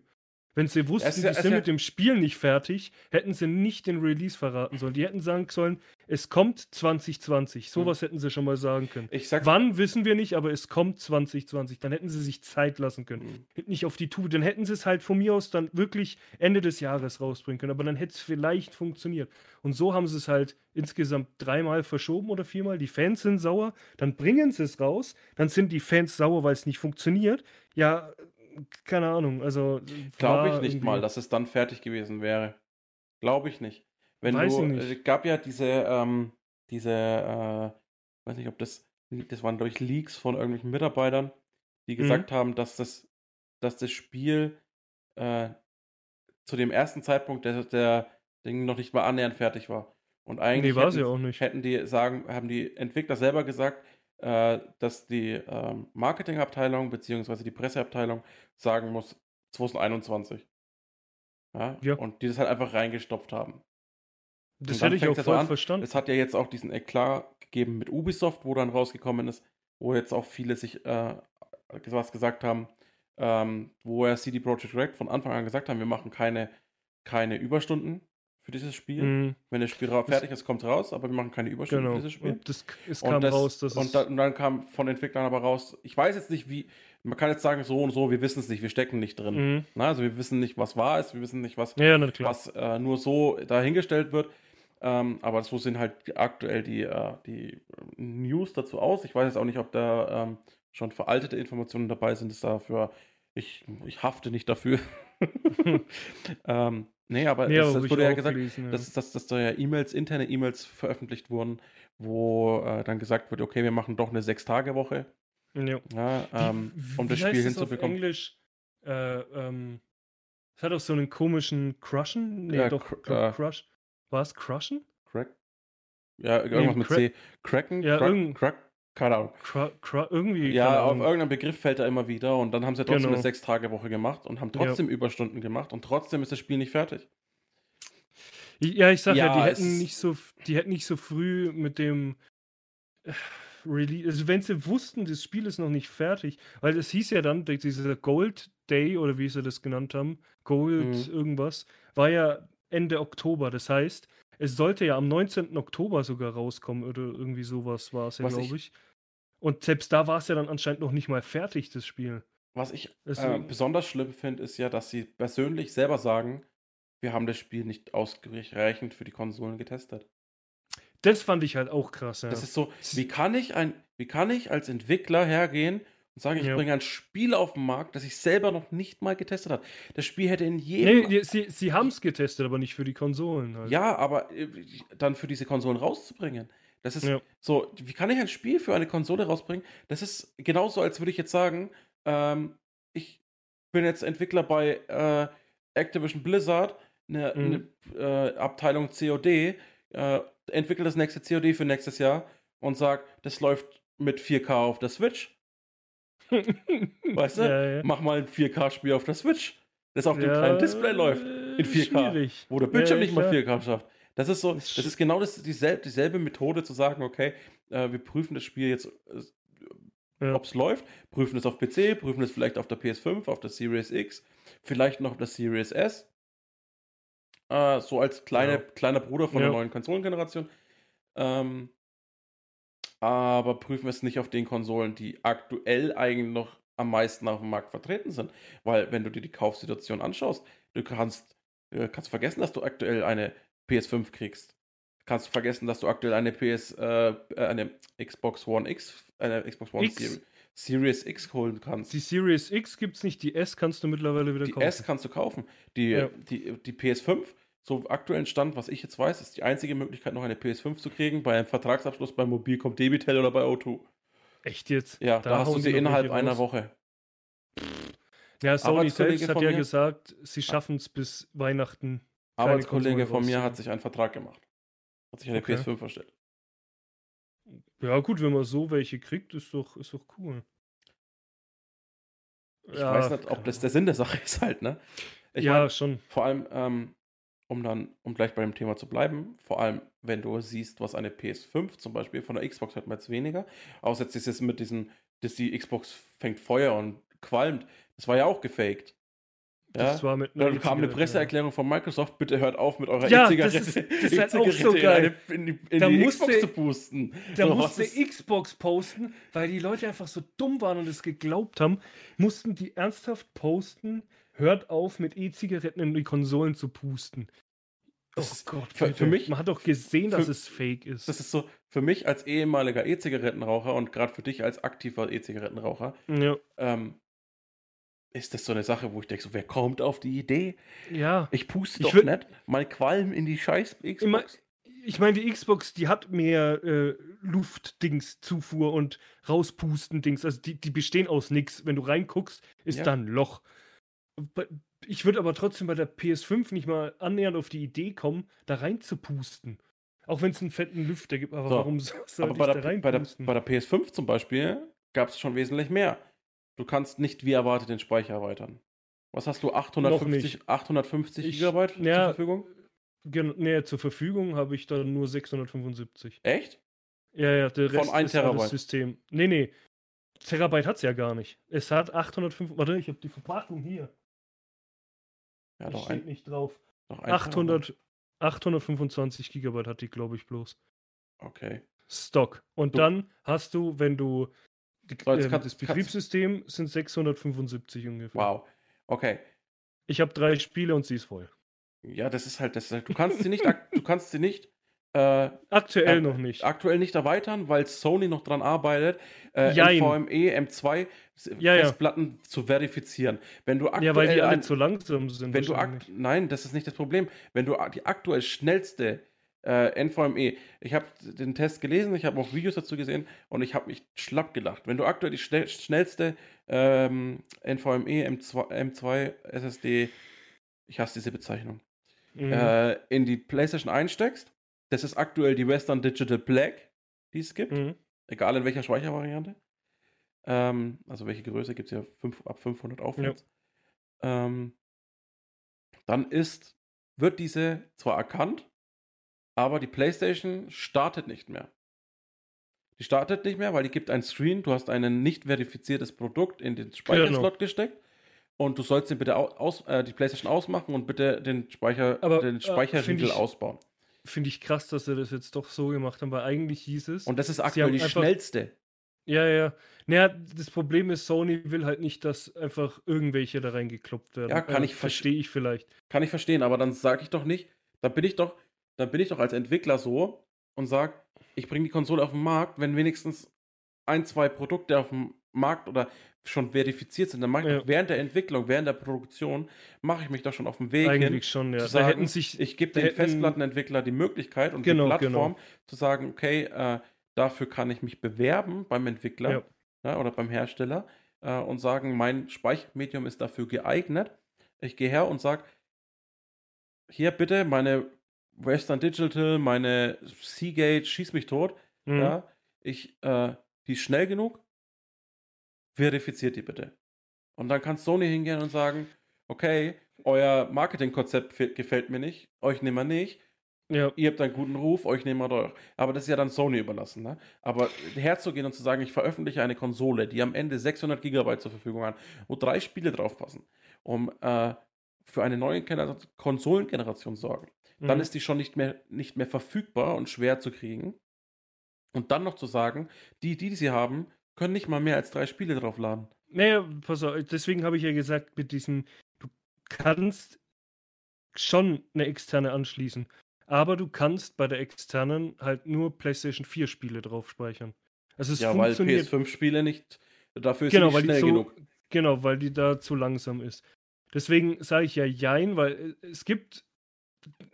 Wenn sie wussten, Es ja- die sind mit dem Spiel nicht fertig, hätten sie nicht den Release verraten sollen. Die hätten sagen sollen, es kommt 2020. Sowas hätten sie schon mal sagen können. Sag, Wann wissen wir nicht, aber es kommt 2020. Dann hätten sie sich Zeit lassen können. Hm. Nicht auf die Tube. Dann hätten sie es halt von mir aus dann wirklich Ende des Jahres rausbringen können. Aber dann hätte es vielleicht funktioniert. Und so haben sie es halt insgesamt dreimal verschoben oder viermal. Die Fans sind sauer. Dann bringen sie es raus. Dann sind die Fans sauer, weil es nicht funktioniert. Ja, keine Ahnung. Also Glaube ich nicht irgendwie- mal, dass es dann fertig gewesen wäre. Glaube ich nicht. Wenn Weiß du, ich nicht. es gab ja diese, ähm, diese, äh, weiß nicht, ob das, das waren durch Leaks von irgendwelchen Mitarbeitern, die Mhm. gesagt haben, dass das, dass das Spiel äh, zu dem ersten Zeitpunkt der, der Ding noch nicht mal annähernd fertig war. Und eigentlich Nee, hätten, auch nicht. hätten die sagen, haben die Entwickler selber gesagt, äh, dass die ähm, Marketingabteilung bzw. die Presseabteilung sagen muss 2021. Ja? Ja. Und die das halt einfach reingestopft haben. Das hätte ich auch voll an. verstanden. Es hat ja jetzt auch diesen Eklat gegeben mit Ubisoft, wo dann rausgekommen ist, wo jetzt auch viele sich äh, was gesagt haben, ähm, wo ja CD Projekt Red von Anfang an gesagt haben, wir machen keine, keine Überstunden für dieses Spiel. Mhm, Wenn das Spiel fertig ist, kommt raus, aber wir machen keine Überstunden genau. für dieses Spiel. Und das, es Und kam das- raus, dass und, dann, und dann kam von Entwicklern aber raus, ich weiß jetzt nicht, wie, man kann jetzt sagen, so und so, wir wissen es nicht, wir stecken nicht drin. Mhm. Na, also wir wissen nicht, was wahr ist, wir wissen nicht, was, Ja, klar. was äh, nur so dahingestellt wird. Ähm, aber so sehen halt aktuell die, äh, die News dazu aus. Ich weiß jetzt auch nicht, ob da ähm, schon veraltete Informationen dabei sind. Ist dafür, ich, ich hafte nicht dafür. ähm, nee, aber Nee, hab ich wurde ja gesagt, gelesen, ja. dass, dass, dass da ja E-Mails, interne E-Mails veröffentlicht wurden, wo äh, dann gesagt wird, okay, wir machen doch eine Sechs-Tage-Woche, ja. ja, ähm, Wie- um das Spiel heißt auf hinzubekommen. Englisch, äh, ähm, es hat auch so einen komischen Crushen. Nee, Ja, doch, cr- äh, Crush. War es Crushen? Crack? Ja, irgendwas mit Crack- C. Cracken? Ja, Crack? irgend- Crack? Keine Ahnung. Cru Cru irgendwie. Ja, auf irgendeinen Begriff fällt er immer wieder und dann haben sie trotzdem Genau. eine Sechs-Tage-Woche gemacht und haben Ja. trotzdem Überstunden gemacht und trotzdem ist das Spiel nicht fertig. Ja, ich sag ja, Ja, die hätten nicht so, die hätten nicht so früh mit dem äh, Release, also wenn sie wussten, das Spiel ist noch nicht fertig, weil es hieß ja dann, dieser Gold Day oder wie sie das genannt haben, Gold Mhm. irgendwas, war ja Ende Oktober. Das heißt, es sollte ja am 19. Oktober sogar rauskommen oder irgendwie sowas war es ja, glaube ich- ich. Und selbst da war es ja dann anscheinend noch nicht mal fertig, das Spiel. Was ich äh, Deswegen- besonders schlimm finde, ist ja, dass sie persönlich selber sagen, wir haben das Spiel nicht ausreichend für die Konsolen getestet. Das fand ich halt auch krass, ja. Das ist so, wie kann ich ein, wie kann ich als Entwickler hergehen und sagen, ich Ja. bringe ein Spiel auf den Markt, das ich selber noch nicht mal getestet habe. Das Spiel hätte in jedem nee, sie, sie haben es getestet, aber nicht für die Konsolen. Halt. Ja, aber äh, dann für diese Konsolen rauszubringen. Das ist Ja. so, wie kann ich ein Spiel für eine Konsole rausbringen? Das ist genauso, als würde ich jetzt sagen, ähm, ich bin jetzt Entwickler bei äh, Activision Blizzard, eine, Mhm. eine äh, Abteilung COD, äh, entwickle das nächste COD für nächstes Jahr und sag, das läuft mit 4K auf der Switch. Weißt du? Ja, ja. Mach mal ein 4K-Spiel auf der Switch, das auf dem Ja, kleinen Display läuft in 4K. Schwierig. Wo der Bildschirm nicht mal klar. 4K schafft. Das ist so, Das ist genau das, dieselbe, dieselbe Methode zu sagen, okay, äh, wir prüfen das Spiel jetzt, äh, ob es läuft, prüfen es auf PC, prüfen es vielleicht auf der PS5, auf der Series X, vielleicht noch auf der Series S. Äh, so als kleine, kleiner Bruder von der neuen Konsolengeneration. Ähm, aber prüfen es nicht auf den Konsolen, die aktuell eigentlich noch am meisten auf dem Markt vertreten sind. Weil, wenn du dir die Kaufsituation anschaust, du kannst, äh, kannst vergessen, dass du aktuell eine PS5 kriegst. Kannst du vergessen, dass du aktuell eine PS, äh, äh, eine Xbox One X, eine Xbox One X. Series, Series X holen kannst. Die Series X gibt's nicht, die S kannst du mittlerweile wieder Die kaufen. S kannst du kaufen. Die, Ja. die, die PS5, so aktuellen Stand, was ich jetzt weiß, ist die einzige Möglichkeit, noch eine PS5 zu kriegen, bei einem Vertragsabschluss bei Mobilcom Debitel oder bei O2. Echt jetzt? Ja, da, hast du sie innerhalb einer raus. Woche. Ja, Sony selbst hat ja gesagt, sie schaffen es bis Weihnachten. Arbeitskollege von mir hat sich einen Vertrag gemacht. Hat sich eine Okay. PS5 erstellt. Ja, gut, wenn man so welche kriegt, ist doch, ist doch cool. Ich Ja, weiß nicht, ob das der Sinn der Sache ist halt, ne? Ich ja, mein, schon. vor allem, ähm, um dann, um gleich bei dem Thema zu bleiben, vor allem, wenn du siehst, was eine PS5 zum Beispiel von der Xbox hat man jetzt weniger, außer jetzt ist es mit diesem, dass die Xbox fängt Feuer und qualmt, das war ja auch gefaked. Ja? Das war mit Dann kam eine Presseerklärung von Microsoft, bitte hört auf mit eurer Ja, E-Zigarette das ist- das ist auch so geil. in die, in Da die musste- Xbox zu pusten. Da So, musste Xbox posten, weil die Leute einfach so dumm waren und es geglaubt haben, mussten die ernsthaft posten, hört auf mit E-Zigaretten in die Konsolen zu pusten. Oh Gott, für- für mich- Man hat doch gesehen, dass für- es fake ist. Das ist so für mich als ehemaliger E-Zigarettenraucher und gerade für dich als aktiver E-Zigarettenraucher, ja. ähm, ist das so eine Sache, wo ich denke, so, wer kommt auf die Idee? ja. Ich puste Ich doch nicht mal Qualm in die scheiß Xbox. Immer- Ich meine, die Xbox, die hat mehr äh, Luftdings, Zufuhr und Rauspusten-Dings. Also die, die bestehen aus nichts. Wenn du reinguckst, ist Ja. da ein Loch. Ich würde aber trotzdem bei der PS5 nicht mal annähernd auf die Idee kommen, da reinzupusten. Auch wenn es einen fetten Lüfter gibt. Aber So, warum so- soll Aber ich bei da der, bei, der, reinpusten? bei der PS5 zum Beispiel gab es schon wesentlich mehr. Du kannst nicht wie erwartet den Speicher erweitern. Was hast du? 850, 850 Ich- Gigabyte ja, zur Verfügung? Gen nee, zur Verfügung habe ich da nur 675. Echt? Ja, ja, der Von Rest 1 ist alles Terabyte. System. Nee, nee. Terabyte hat es ja gar nicht. Es hat 805. Warte, ich habe die Verpackung hier. Ja, Da doch steht ein, nicht drauf. doch ein Terabyte. 800, 825 Gigabyte hat die, glaube ich, bloß. Okay. Stock. Und Du- dann hast du, wenn du die, So, ähm, kann- das Betriebssystem sind 675 ungefähr. Wow. Okay. Ich habe drei Spiele und sie ist voll. Ja, das ist halt, das ist halt du kannst sie nicht, du kannst sie nicht äh, Aktuell Äh, noch nicht. aktuell nicht erweitern, weil Sony noch dran arbeitet, äh. NVMe, M2 S- Ja, ja. Festplatten zu verifizieren. Wenn du aktuell ja, weil die alle zu langsam sind. wenn du nein, das ist nicht das Problem. Wenn du die aktuell schnellste äh, NVMe, ich habe den Test gelesen, ich habe auch Videos dazu gesehen und ich habe mich schlapp gelacht. Wenn du aktuell die schnell, schnellste ähm, NVMe M2, M2 SSD, ich hasse diese Bezeichnung, Mhm. äh, in die PlayStation einsteckst, das ist aktuell die Western Digital Black, die es gibt, Mhm. egal in welcher Speichervariante. Ähm, also welche Größe gibt es ja fünf, ab 500 aufwärts. Ähm, dann ist, wird diese zwar erkannt, aber die PlayStation startet nicht mehr. Die startet nicht mehr, weil die gibt einen Screen, du hast ein nicht verifiziertes Produkt in den Speicherslot gesteckt und du sollst den bitte au- aus, äh, die PlayStation ausmachen und bitte den Speicher, Aber, den äh, Speicherriegel find ich- ausbauen. Finde ich krass, dass sie das jetzt doch so gemacht haben, weil eigentlich hieß es. Und das ist aktuell die einfach- schnellste. Ja, ja. Naja, das Problem ist, Sony will halt nicht, dass einfach irgendwelche da reingekloppt werden. Ja, kann Äh, ich verst- Verstehe ich vielleicht. Kann ich verstehen, aber dann sage ich doch nicht, dann bin ich doch, dann bin ich doch als Entwickler so und sage, ich bringe die Konsole auf den Markt, wenn wenigstens ein, zwei Produkte auf dem Markt oder schon verifiziert sind, dann mache ich Ja. während der Entwicklung, während der Produktion, mache ich mich doch schon auf den Weg hin, Eigentlich schon, ja. zu da sagen, hätten sich. ich gebe da den hätten- Festplattenentwickler die Möglichkeit und Genau, die Plattform genau. zu sagen, okay, äh, dafür kann ich mich bewerben beim Entwickler Ja. ja, oder beim Hersteller äh, und sagen, mein Speichermedium ist dafür geeignet. Ich gehe her und sage, hier bitte meine Western Digital, meine Seagate, schieß mich tot. Mhm. Ja, ich, äh, die ist schnell genug, verifiziert die bitte. Und dann kann Sony hingehen und sagen, okay, euer Marketingkonzept gefällt mir nicht, euch nehmen wir nicht, ja. ihr habt einen guten Ruf, euch nehmen wir doch. Aber das ist ja dann Sony überlassen. Ne? Aber herzugehen und zu sagen, ich veröffentliche eine Konsole, die am Ende 600 Gigabyte zur Verfügung hat, wo drei Spiele draufpassen, um äh, für eine neue Gener- Konsolengeneration sorgen, dann Mhm. ist die schon nicht mehr, nicht mehr verfügbar und schwer zu kriegen. Und dann noch zu sagen, die, die sie haben, können nicht mal mehr als drei Spiele draufladen. Naja, pass auf, deswegen habe ich ja gesagt, mit diesem, du kannst schon eine externe anschließen, aber du kannst bei der externen halt nur PlayStation 4 Spiele drauf speichern. Also es ja, weil funktioniert. PS5-Spiele nicht, dafür ist genau, weil nicht die schnell so, genug. Genau, weil die da zu langsam ist. Deswegen sage ich ja Jein, weil es gibt,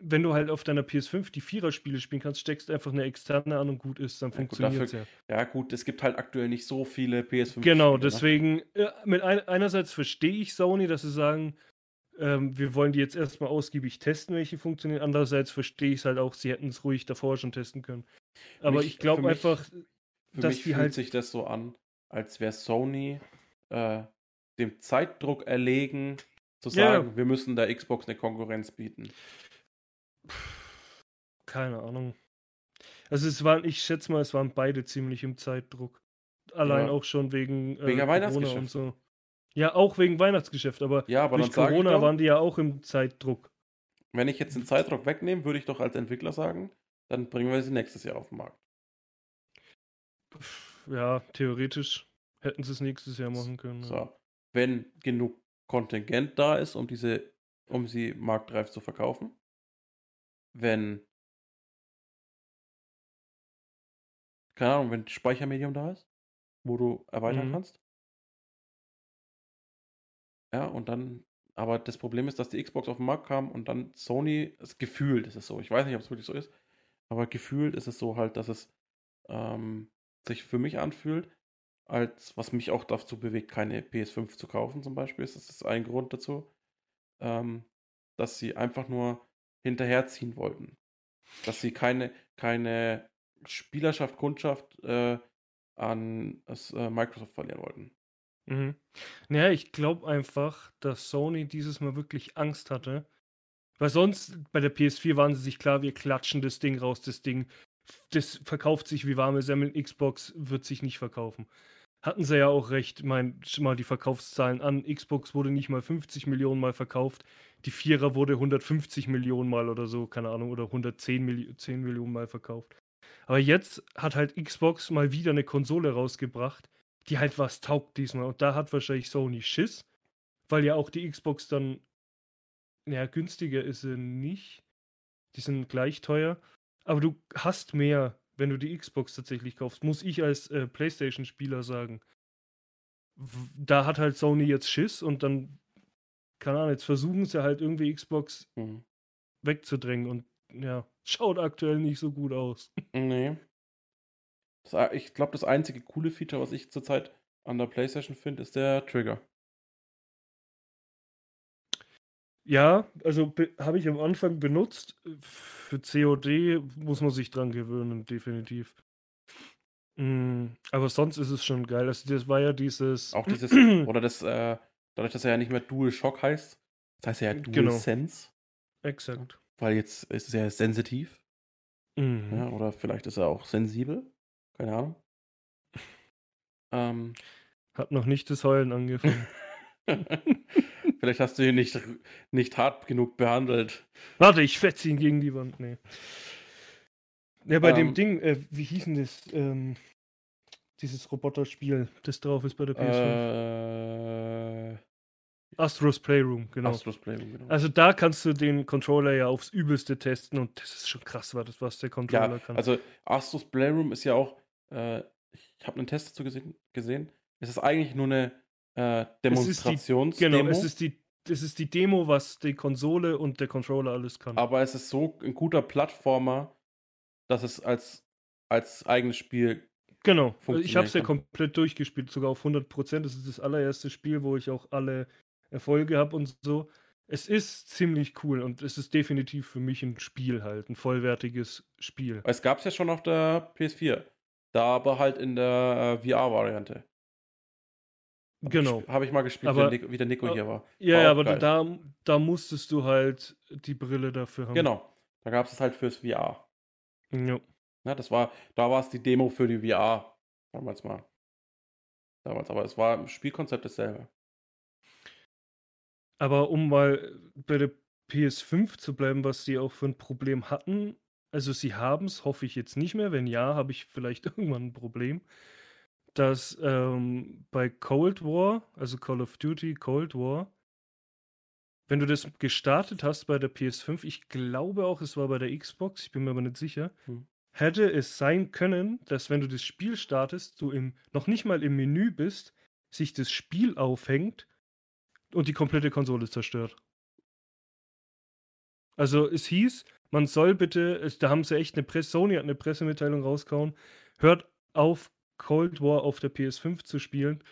wenn du halt auf deiner PS5 die Vierer-Spiele spielen kannst, steckst einfach eine externe an und gut ist, dann Ja, funktioniert es ja. Ja, gut, es gibt halt aktuell nicht so viele PS5. Genau, Spiele, ne? deswegen, äh, mit ein, einerseits verstehe ich Sony, dass sie sagen, ähm, wir wollen die jetzt erstmal ausgiebig testen, welche funktionieren. Andererseits verstehe ich es halt auch, sie hätten es ruhig davor schon testen können. Aber Mich- ich glaube einfach, Für dass mich die fühlt halt. sich das so an, als wäre Sony äh, dem Zeitdruck erlegen, zu Ja, ja. sagen, wir müssen der Xbox eine Konkurrenz bieten. Keine Ahnung. Also es waren, ich schätze mal, es waren beide ziemlich im Zeitdruck. Allein Ja. auch schon wegen, äh, Wegen Corona und so. Ja, auch wegen Weihnachtsgeschäft, aber Ja, aber durch Corona doch, waren die ja auch im Zeitdruck. wenn ich jetzt den Zeitdruck wegnehme, würde ich doch als Entwickler sagen, dann bringen wir sie nächstes Jahr auf den Markt. Ja, theoretisch hätten sie es nächstes Jahr machen können. ja. So, wenn genug Kontingent da ist, um diese, um sie marktreif zu verkaufen, wenn keine Ahnung, wenn Speichermedium da ist, wo du erweitern Mhm. kannst. Ja, und dann, aber das Problem ist, dass die Xbox auf den Markt kam und dann Sony, das gefühlt ist es so, ich weiß nicht, ob es wirklich so ist, aber gefühlt ist es so halt, dass es ähm, sich für mich anfühlt, als was mich auch dazu bewegt, keine PS5 zu kaufen, zum Beispiel. Das ist ein Grund dazu, ähm, dass sie einfach nur hinterherziehen wollten. Dass sie keine, keine Spielerschaft, Kundschaft äh, an das, äh, Microsoft verlieren wollten. Mhm. Naja, ich glaube einfach, dass Sony dieses Mal wirklich Angst hatte, Weil sonst bei der PS4 waren sie sich klar, wir klatschen das Ding raus, das Ding, das verkauft sich wie warme Semmeln, Xbox wird sich nicht verkaufen. Hatten sie ja auch recht, mein, mal die Verkaufszahlen an. Xbox wurde nicht mal 50 Millionen Mal verkauft. Die Vierer wurde 150 Millionen Mal oder so, keine Ahnung, oder 110 Milli 10 Millionen Mal verkauft. Aber jetzt hat halt Xbox mal wieder eine Konsole rausgebracht, die halt was taugt diesmal. Und da hat wahrscheinlich Sony Schiss, weil ja auch die Xbox dann, naja, günstiger ist sie nicht. Die sind gleich teuer. Aber du hast mehr, wenn du die Xbox tatsächlich kaufst, muss ich als äh, PlayStation-Spieler sagen. Da hat halt Sony jetzt Schiss und dann, keine Ahnung, jetzt versuchen sie halt irgendwie Xbox Mhm. wegzudrängen und ja, schaut aktuell nicht so gut aus. Nee. Das, ich glaube, das einzige coole Feature, was ich zurzeit an der PlayStation finde, ist der Trigger. Ja, also habe ich am Anfang benutzt. Für COD muss man sich dran gewöhnen, definitiv. Mm, aber sonst ist es schon geil. Also das war ja dieses. Auch dieses, oder das, äh, dadurch, dass er ja nicht mehr Dual Shock heißt, das heißt ja Dual Genau. Sense, Exakt. Weil jetzt ist ja sensitiv, Mhm. ja, oder vielleicht ist er auch sensibel, keine Ahnung. Ähm, Hat noch nicht das Heulen angefangen. vielleicht hast du ihn nicht, nicht hart genug behandelt. Warte, ich fetze ihn gegen die Wand. Nee. Ja, bei dem Ähm. Ding, äh, wie hieß denn das? Ähm, dieses Roboterspiel, das drauf ist bei der PS5. Äh, Astro's Playroom, genau. Astros Playroom, genau. Also da kannst du den Controller ja aufs Übelste testen und das ist schon krass, was der Controller Ja, kann. also Astros Playroom ist ja auch, äh, ich habe einen Test dazu gesehen, gesehen. Es ist eigentlich nur eine äh, Demonstrationsdemo, genau, es ist, die, es ist die Demo, was die Konsole und der Controller alles kann. aber es ist so ein guter Plattformer, dass es als, als eigenes Spiel, genau, ich habe es ja komplett durchgespielt, sogar auf 100%. Das ist das allererste Spiel, wo ich auch alle Erfolge habe und so. Es ist ziemlich cool und es ist definitiv für mich ein Spiel halt, ein vollwertiges Spiel. es gab es ja schon auf der PS4, da aber halt in der äh, VR-Variante. Genau. Habe ich mal gespielt, Aber- wie, der Nico, wie der Nico äh, hier war. Ja, War aber geil. da, da musstest du halt die Brille dafür haben. Genau, da gab es halt fürs VR. Ja. Ja, das war, da war es die Demo für die VR. Damals mal. Damals, aber es war im Spielkonzept dasselbe. Aber um mal bei der PS5 zu bleiben, was sie auch für ein Problem hatten, also sie haben es, hoffe ich jetzt nicht mehr. Wenn ja, habe ich vielleicht irgendwann ein Problem, dass ähm, bei Cold War, also Call of Duty Cold War, wenn du das gestartet hast bei der PS5, ich glaube auch, es war bei der Xbox, ich bin mir aber nicht sicher, Hm. hätte es sein können, dass wenn du das Spiel startest, du im, noch nicht mal im Menü bist, sich das Spiel aufhängt und die komplette Konsole zerstört. Also es hieß, man soll bitte, da haben sie echt eine Presse, Sony hat eine Pressemitteilung rausgehauen, hört auf, Cold War auf der PS5 zu spielen,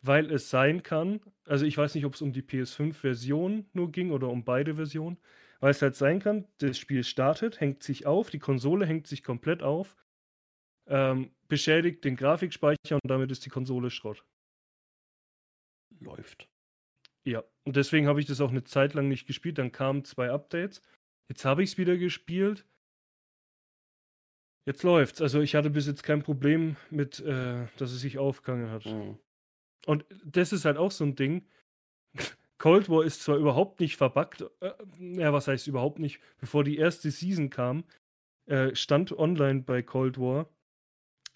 weil es sein kann, also ich weiß nicht, ob es um die PS5-Version nur ging oder um beide Versionen, weil es halt sein kann, das Spiel startet, hängt sich auf, die Konsole hängt sich komplett auf, ähm, beschädigt den Grafikspeicher und damit ist die Konsole Schrott. Läuft. Ja, und deswegen habe ich das auch eine Zeit lang nicht gespielt. Dann kamen zwei Updates. Jetzt habe ich es wieder gespielt. Jetzt läuft's. Also ich hatte bis jetzt kein Problem mit, äh, dass es sich aufgegangen hat. Mhm. Und das ist halt auch so ein Ding. Cold War ist zwar überhaupt nicht verbuggt, äh, ja, was heißt überhaupt nicht, bevor die erste Season kam, äh, stand online bei Cold War.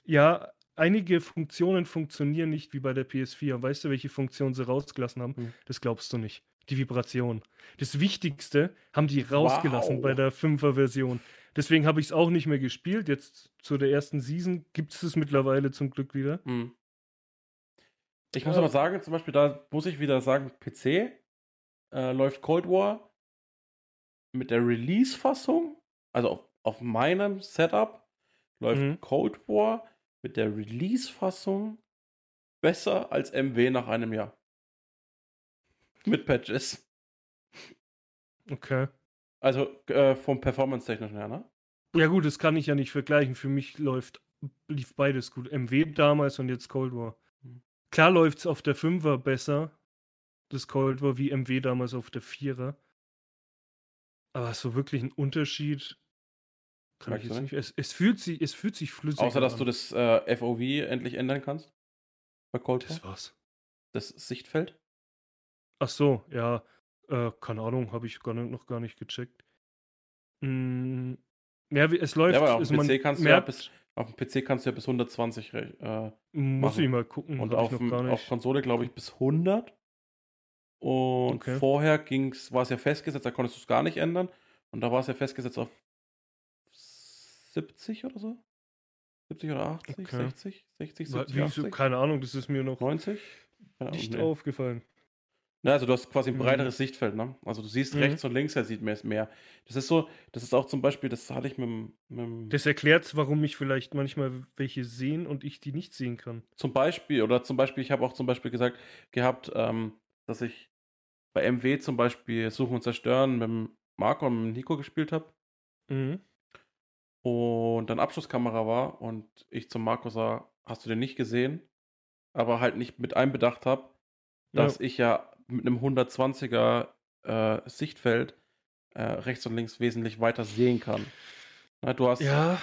Ja, einige Funktionen funktionieren nicht wie bei der PS4. Und weißt du, welche Funktion sie rausgelassen haben? Hm. Das glaubst du nicht. Die Vibration. Das Wichtigste haben die rausgelassen Wow. bei der 5er-Version. Deswegen habe ich es auch nicht mehr gespielt. Jetzt zu der ersten Season gibt es es mittlerweile zum Glück wieder. Mhm. Ich muss aber sagen, zum Beispiel, da muss ich wieder sagen, PC äh, läuft Cold War mit der Release-Fassung, also auf, auf meinem Setup, läuft Mhm. Cold War mit der Release-Fassung besser als MW nach einem Jahr. Mit Patches. Okay. Also äh, vom Performance-technischen her, ne? Ja gut, das kann ich ja nicht vergleichen. Für mich läuft, lief beides gut. MW damals und jetzt Cold War. Mhm. Klar läuft es auf der 5er besser, das Cold War, wie MW damals auf der 4er. Aber so wirklich ein Unterschied kann ich jetzt nicht? Es, es, fühlt sich, es fühlt sich flüssig Außer, dass an. du das äh, FOV endlich ändern kannst. Bei Cold Das War. war's. Das Sichtfeld. Ach so, ja. Äh, keine Ahnung, habe ich gar nicht, noch gar nicht gecheckt. Mm, ja, es läuft. Ja, aber auf also dem man PC kannst du ja bis, auf dem PC kannst du ja bis 120 re- äh, muss machen. ich mal gucken. und auf, dem, auf. Konsole glaube ich bis 100. Und Okay. vorher ging's, war es ja festgesetzt, da konntest du es gar nicht ändern. Und da war es ja festgesetzt auf 70 oder so? 70 oder 80, Okay. 60, 60, Wa- 70, Wieso? 80, Keine Ahnung, das ist mir noch 90? Keine Ahnung, nicht nee. aufgefallen. Na, also du hast quasi ein Mhm. breiteres Sichtfeld, ne? Also du siehst Mhm. rechts und links, er sieht mehr, mehr. Das ist so, das ist auch zum Beispiel, das hatte ich mit, dem- mit dem- Das erklärt, warum ich vielleicht manchmal welche sehen und ich die nicht sehen kann. zum Beispiel, oder zum Beispiel, ich habe auch zum Beispiel gesagt, gehabt, ähm, dass ich bei MW zum Beispiel Suchen und Zerstören mit dem Marco und mit dem Nico gespielt habe Mhm. Und dann Abschlusskamera war und ich zum Marco sah, hast du den nicht gesehen? Aber halt nicht mit einbedacht habe, dass Ja. ich ja mit einem 120er äh, Sichtfeld äh, rechts und links wesentlich weiter sehen kann. Na, du hast, Ja,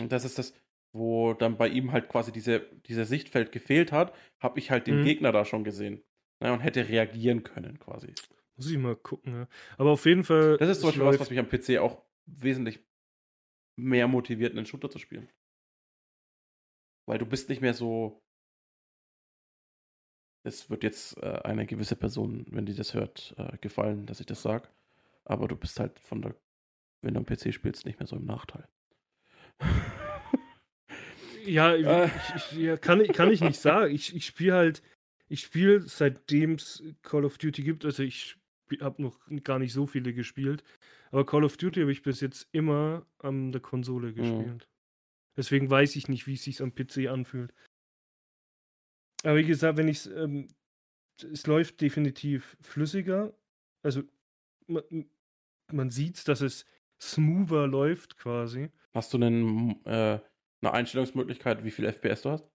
und das ist das, wo dann bei ihm halt quasi diese, dieser Sichtfeld gefehlt hat, habe ich halt den Mhm. Gegner da schon gesehen. Na, und hätte reagieren können quasi. muss ich mal gucken. Ja. Aber auf jeden Fall. Das ist zum Beispiel was, was mich am PC auch wesentlich mehr motiviert, einen Shooter zu spielen. Weil du bist nicht mehr so. Es wird jetzt äh, eine gewisse Person, wenn die das hört, äh, gefallen, dass ich das sage. Aber du bist halt von der, wenn du am PC spielst, nicht mehr so im Nachteil. Ja, Äh. ich, ich, ja kann, ich- kann ich nicht sagen. Ich, ich spiele halt, ich spiele seitdem es Call of Duty gibt, also ich habe noch gar nicht so viele gespielt, aber Call of Duty habe ich bis jetzt immer an der Konsole gespielt. Deswegen weiß ich nicht, wie es sich am PC anfühlt. Aber wie gesagt, wenn ich es, ähm, es läuft definitiv flüssiger. Also man, man sieht dass es smoother läuft quasi. Hast du einen, äh, eine Einstellungsmöglichkeit, wie viel FPS du hast?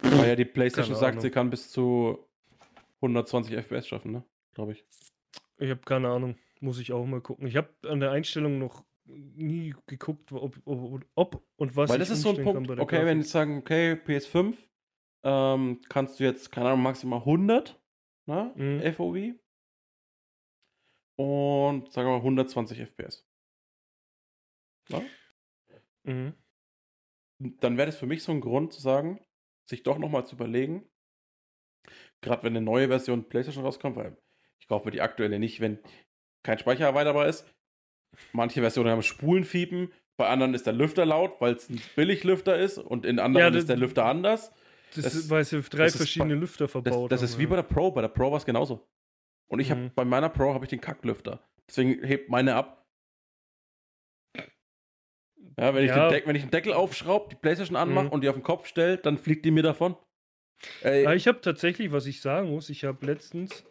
Weil ja die PlayStation sagt, sie kann bis zu 120 FPS schaffen, ne? Glaube ich. Ich habe keine Ahnung. Muss ich auch mal gucken. Ich habe an der Einstellung noch nie geguckt, ob, ob, ob und was Weil ich das ist so ein Punkt, okay, wenn Grafik. die sagen, okay, PS5, ähm, kannst du jetzt, keine Ahnung, maximal 100, ne? Mhm. FOV. Und sagen wir mal 120 FPS. Ja? Mhm. Dann wäre das für mich so ein Grund zu sagen, sich doch nochmal zu überlegen, gerade wenn eine neue Version PlayStation rauskommt, weil ich kaufe mir die aktuelle nicht, wenn kein Speicher erweiterbar ist. Manche Versionen haben Spulenfiepen, bei anderen ist der Lüfter laut, weil es ein Billiglüfter ist und in anderen das- ist der Lüfter anders. Das, das- ist, weil sie drei das ist verschiedene bei- Lüfter Das, verbaut das haben, ist wie ja. bei der Pro, bei der Pro war es genauso. Und ich habe Mhm. bei meiner Pro habe ich den Kacklüfter. Deswegen hebt meine ab. Ja, wenn ich, Ja. Den, Deck, wenn ich den Deckel aufschraube, die Playstation anmache Mhm. und die auf den Kopf stelle, dann fliegt die mir davon. Ey, Ja, ich habe tatsächlich, was ich sagen muss, ich habe letztens.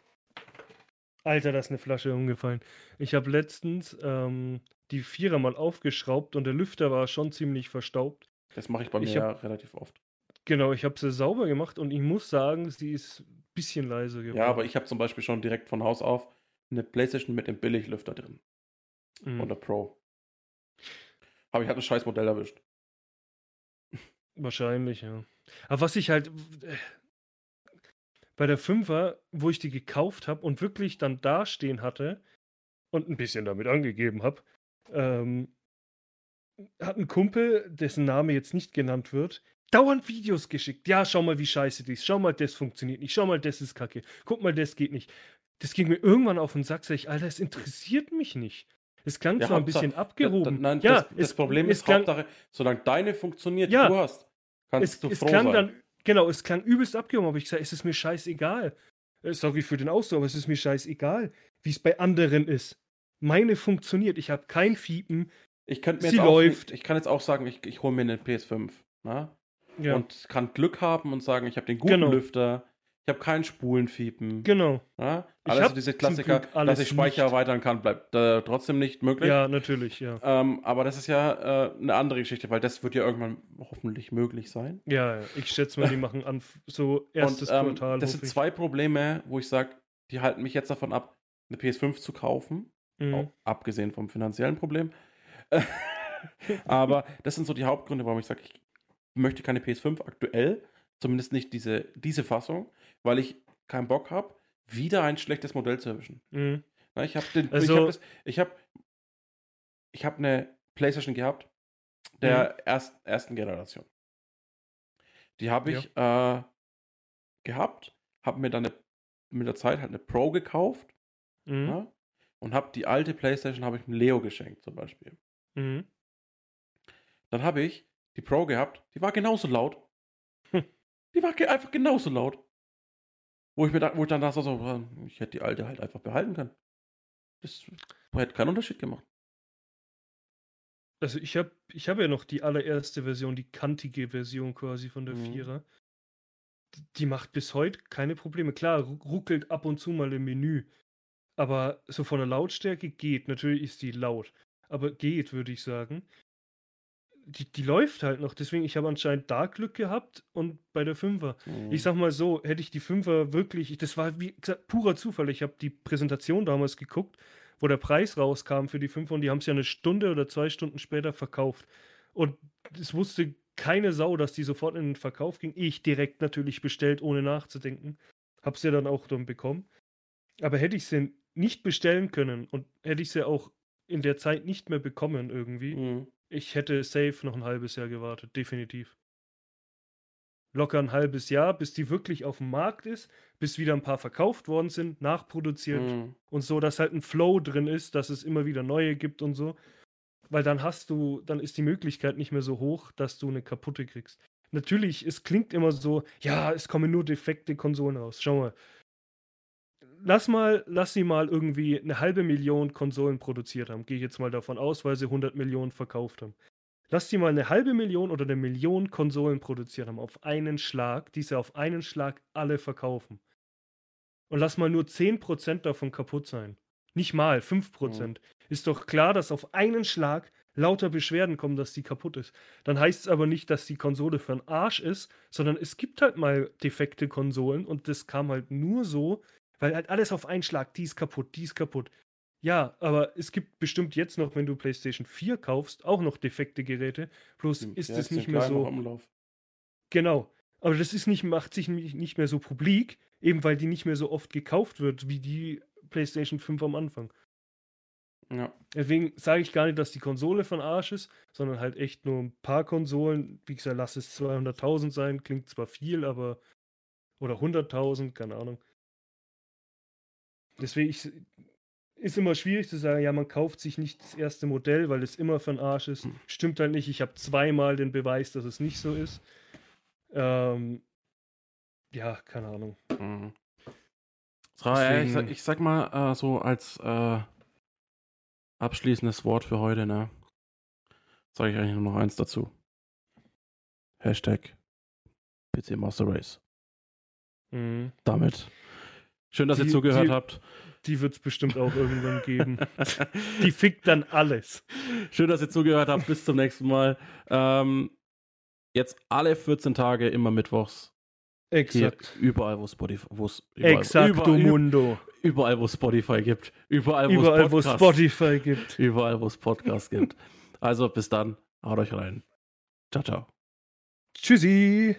Alter, da ist eine Flasche umgefallen. Ich habe letztens ähm, die Vierer mal aufgeschraubt und der Lüfter war schon ziemlich verstaubt. das mache ich bei mir ich ja relativ oft. Genau, ich habe sie sauber gemacht und ich muss sagen, sie ist ein bisschen leiser geworden. Ja, aber ich habe zum Beispiel schon direkt von Haus auf eine Playstation mit dem Billiglüfter drin. Mhm. Und der Pro. Aber ich hatte ein scheiß Modell erwischt. Wahrscheinlich, ja. Aber was ich halt äh, bei der Fünfer, wo ich die gekauft habe und wirklich dann dastehen hatte und ein bisschen damit angegeben habe, ähm, hat ein Kumpel, dessen Name jetzt nicht genannt wird, dauernd Videos geschickt. Ja, schau mal, wie scheiße die ist. Schau mal, das funktioniert nicht. Schau mal, das ist kacke. Guck mal, das geht nicht. Das ging mir irgendwann auf den Sack, sag ich, Alter, es interessiert mich nicht. Es klang Ja, zwar ein bisschen abgehoben. Da, da, nein, ja, das, das es- Problem es ist, klang, Hauptsache, solange deine funktioniert, Ja. du hast, kannst es, du es froh klang sein. dann, genau, es klang übelst abgehoben, aber ich gesagt, es ist mir scheißegal. Äh, Sorry für den Ausdruck, aber es ist mir scheißegal, wie es bei anderen ist. Meine funktioniert, ich habe kein Fiepen. Ich könnte mir Sie jetzt auch, läuft. Ich kann jetzt auch sagen, ich, ich hole mir eine PS5. Na? Ja, Und kann Glück haben und sagen, ich habe den guten Genau. Lüfter, ich habe keinen Spulenfiepen. genau. Na? Ich Alles hab so diese Klassiker, dass ich Speicher nicht. erweitern kann, bleibt äh, trotzdem nicht möglich. Ja, natürlich, ja. Ähm, aber das ist ja äh, eine andere Geschichte, weil das wird ja irgendwann hoffentlich möglich sein. Ja, ja. ich schätze mal, die machen an so erstes und ähm, Quartal. das sind zwei Probleme, wo ich sage, die halten mich jetzt davon ab, eine PS5 zu kaufen, Mhm. auch abgesehen vom finanziellen Problem. Aber das sind so die Hauptgründe, warum ich sage, ich möchte keine PS5 aktuell, zumindest nicht diese, diese Fassung, weil ich keinen Bock habe, wieder ein schlechtes Modell zu erwischen. Mhm. Na, ich habe ich Also- habe ich habe, ich habe eine PlayStation gehabt der Mhm. erst, ersten Generation. Die habe ich äh, gehabt, habe mir dann eine, mit der Zeit halt eine Pro gekauft Mhm. ja, und habe die alte PlayStation habe ich dem Leo geschenkt zum Beispiel. Mhm. Dann habe ich die Pro gehabt, die war genauso laut. Die war einfach genauso laut. Wo ich mir da, wo ich dann dachte, so, äh, ich hätte die alte halt einfach behalten können. Das hätte keinen Unterschied gemacht. Also ich habe ich hab ja noch die allererste Version, die kantige Version quasi von der Mhm. Vierer. Die, macht bis heute keine Probleme. Klar, ru- ruckelt ab und zu mal im Menü. Aber so von der Lautstärke geht. Natürlich ist die laut. Aber geht, würde ich sagen. Die, die läuft halt noch. Deswegen, ich habe anscheinend da Glück gehabt und bei der Fünfer. Mhm. Ich sag mal so, hätte ich die Fünfer wirklich, das war wie gesagt purer Zufall. Ich habe die Präsentation damals geguckt, wo der Preis rauskam für die Fünfer und die haben es ja eine Stunde oder zwei Stunden später verkauft. Und es wusste keine Sau, dass die sofort in den Verkauf ging. Ich direkt natürlich bestellt, ohne nachzudenken. Hab's ja dann auch dann bekommen. Aber hätte ich sie nicht bestellen können und hätte ich sie auch in der Zeit nicht mehr bekommen irgendwie, Mhm. Ich hätte safe noch ein halbes Jahr gewartet, definitiv. Locker ein halbes Jahr, bis die wirklich auf dem Markt ist, bis wieder ein paar verkauft worden sind, nachproduziert Mhm. und so, dass halt ein Flow drin ist, dass es immer wieder neue gibt und so. Weil dann hast du, dann ist die Möglichkeit nicht mehr so hoch, dass du eine kaputte kriegst. Natürlich, es klingt immer so, ja, es kommen nur defekte Konsolen raus. Schau mal. Lass mal, lass sie mal irgendwie eine halbe Million Konsolen produziert haben. Gehe ich jetzt mal davon aus, weil sie 100 Millionen verkauft haben. Lass die mal eine halbe Million oder eine Million Konsolen produziert haben auf einen Schlag, die sie auf einen Schlag alle verkaufen. Und lass mal nur 10% davon kaputt sein. Nicht mal, 5%. Ist doch klar, dass auf einen Schlag lauter Beschwerden kommen, dass die kaputt ist. Dann heißt es aber nicht, dass die Konsole für einen Arsch ist, sondern es gibt halt mal defekte Konsolen und das kam halt nur so, weil halt alles auf einen Schlag, die ist kaputt, die ist kaputt. Ja, aber es gibt bestimmt jetzt noch, wenn du PlayStation 4 kaufst, auch noch defekte Geräte. Bloß Die- ist es ja nicht mehr so. Genau. Aber das ist nicht, macht sich nicht nicht mehr so publik, eben weil die nicht mehr so oft gekauft wird, wie die PlayStation 5 am Anfang. Ja. Deswegen sage ich gar nicht, dass die Konsole von Arsch ist, sondern halt echt nur ein paar Konsolen. Wie gesagt, lass es 200.000 sein, klingt zwar viel, aber. Oder 100.000, keine Ahnung. Deswegen ich, ist immer schwierig zu sagen, ja, man kauft sich nicht das erste Modell, weil es immer für den Arsch ist. Hm. Stimmt halt nicht. Ich habe zweimal den Beweis, dass es nicht so ist. Ähm, ja, keine Ahnung. Mhm. So, ja, ich, sag, Deswegen- ich sag mal äh, so als äh, abschließendes Wort für heute, ne? Sage ich eigentlich nur noch eins dazu. Hashtag PC Master Race. Mhm. Damit. Schön, dass ihr Die- zugehört die- habt. Die wird es bestimmt auch irgendwann geben. Die fickt dann alles. Schön, dass ihr zugehört habt. Bis zum nächsten Mal. Ähm, jetzt alle 14 Tage, immer mittwochs. Hier, Exakt. überall, wo Spotify, überall, Exacto überall, mundo. überall, wo Spotify gibt. Überall, wo Überall, es wo Spotify gibt. Überall, wo es Podcasts gibt. Also bis dann. Haut euch rein. Ciao, ciao. Tschüssi.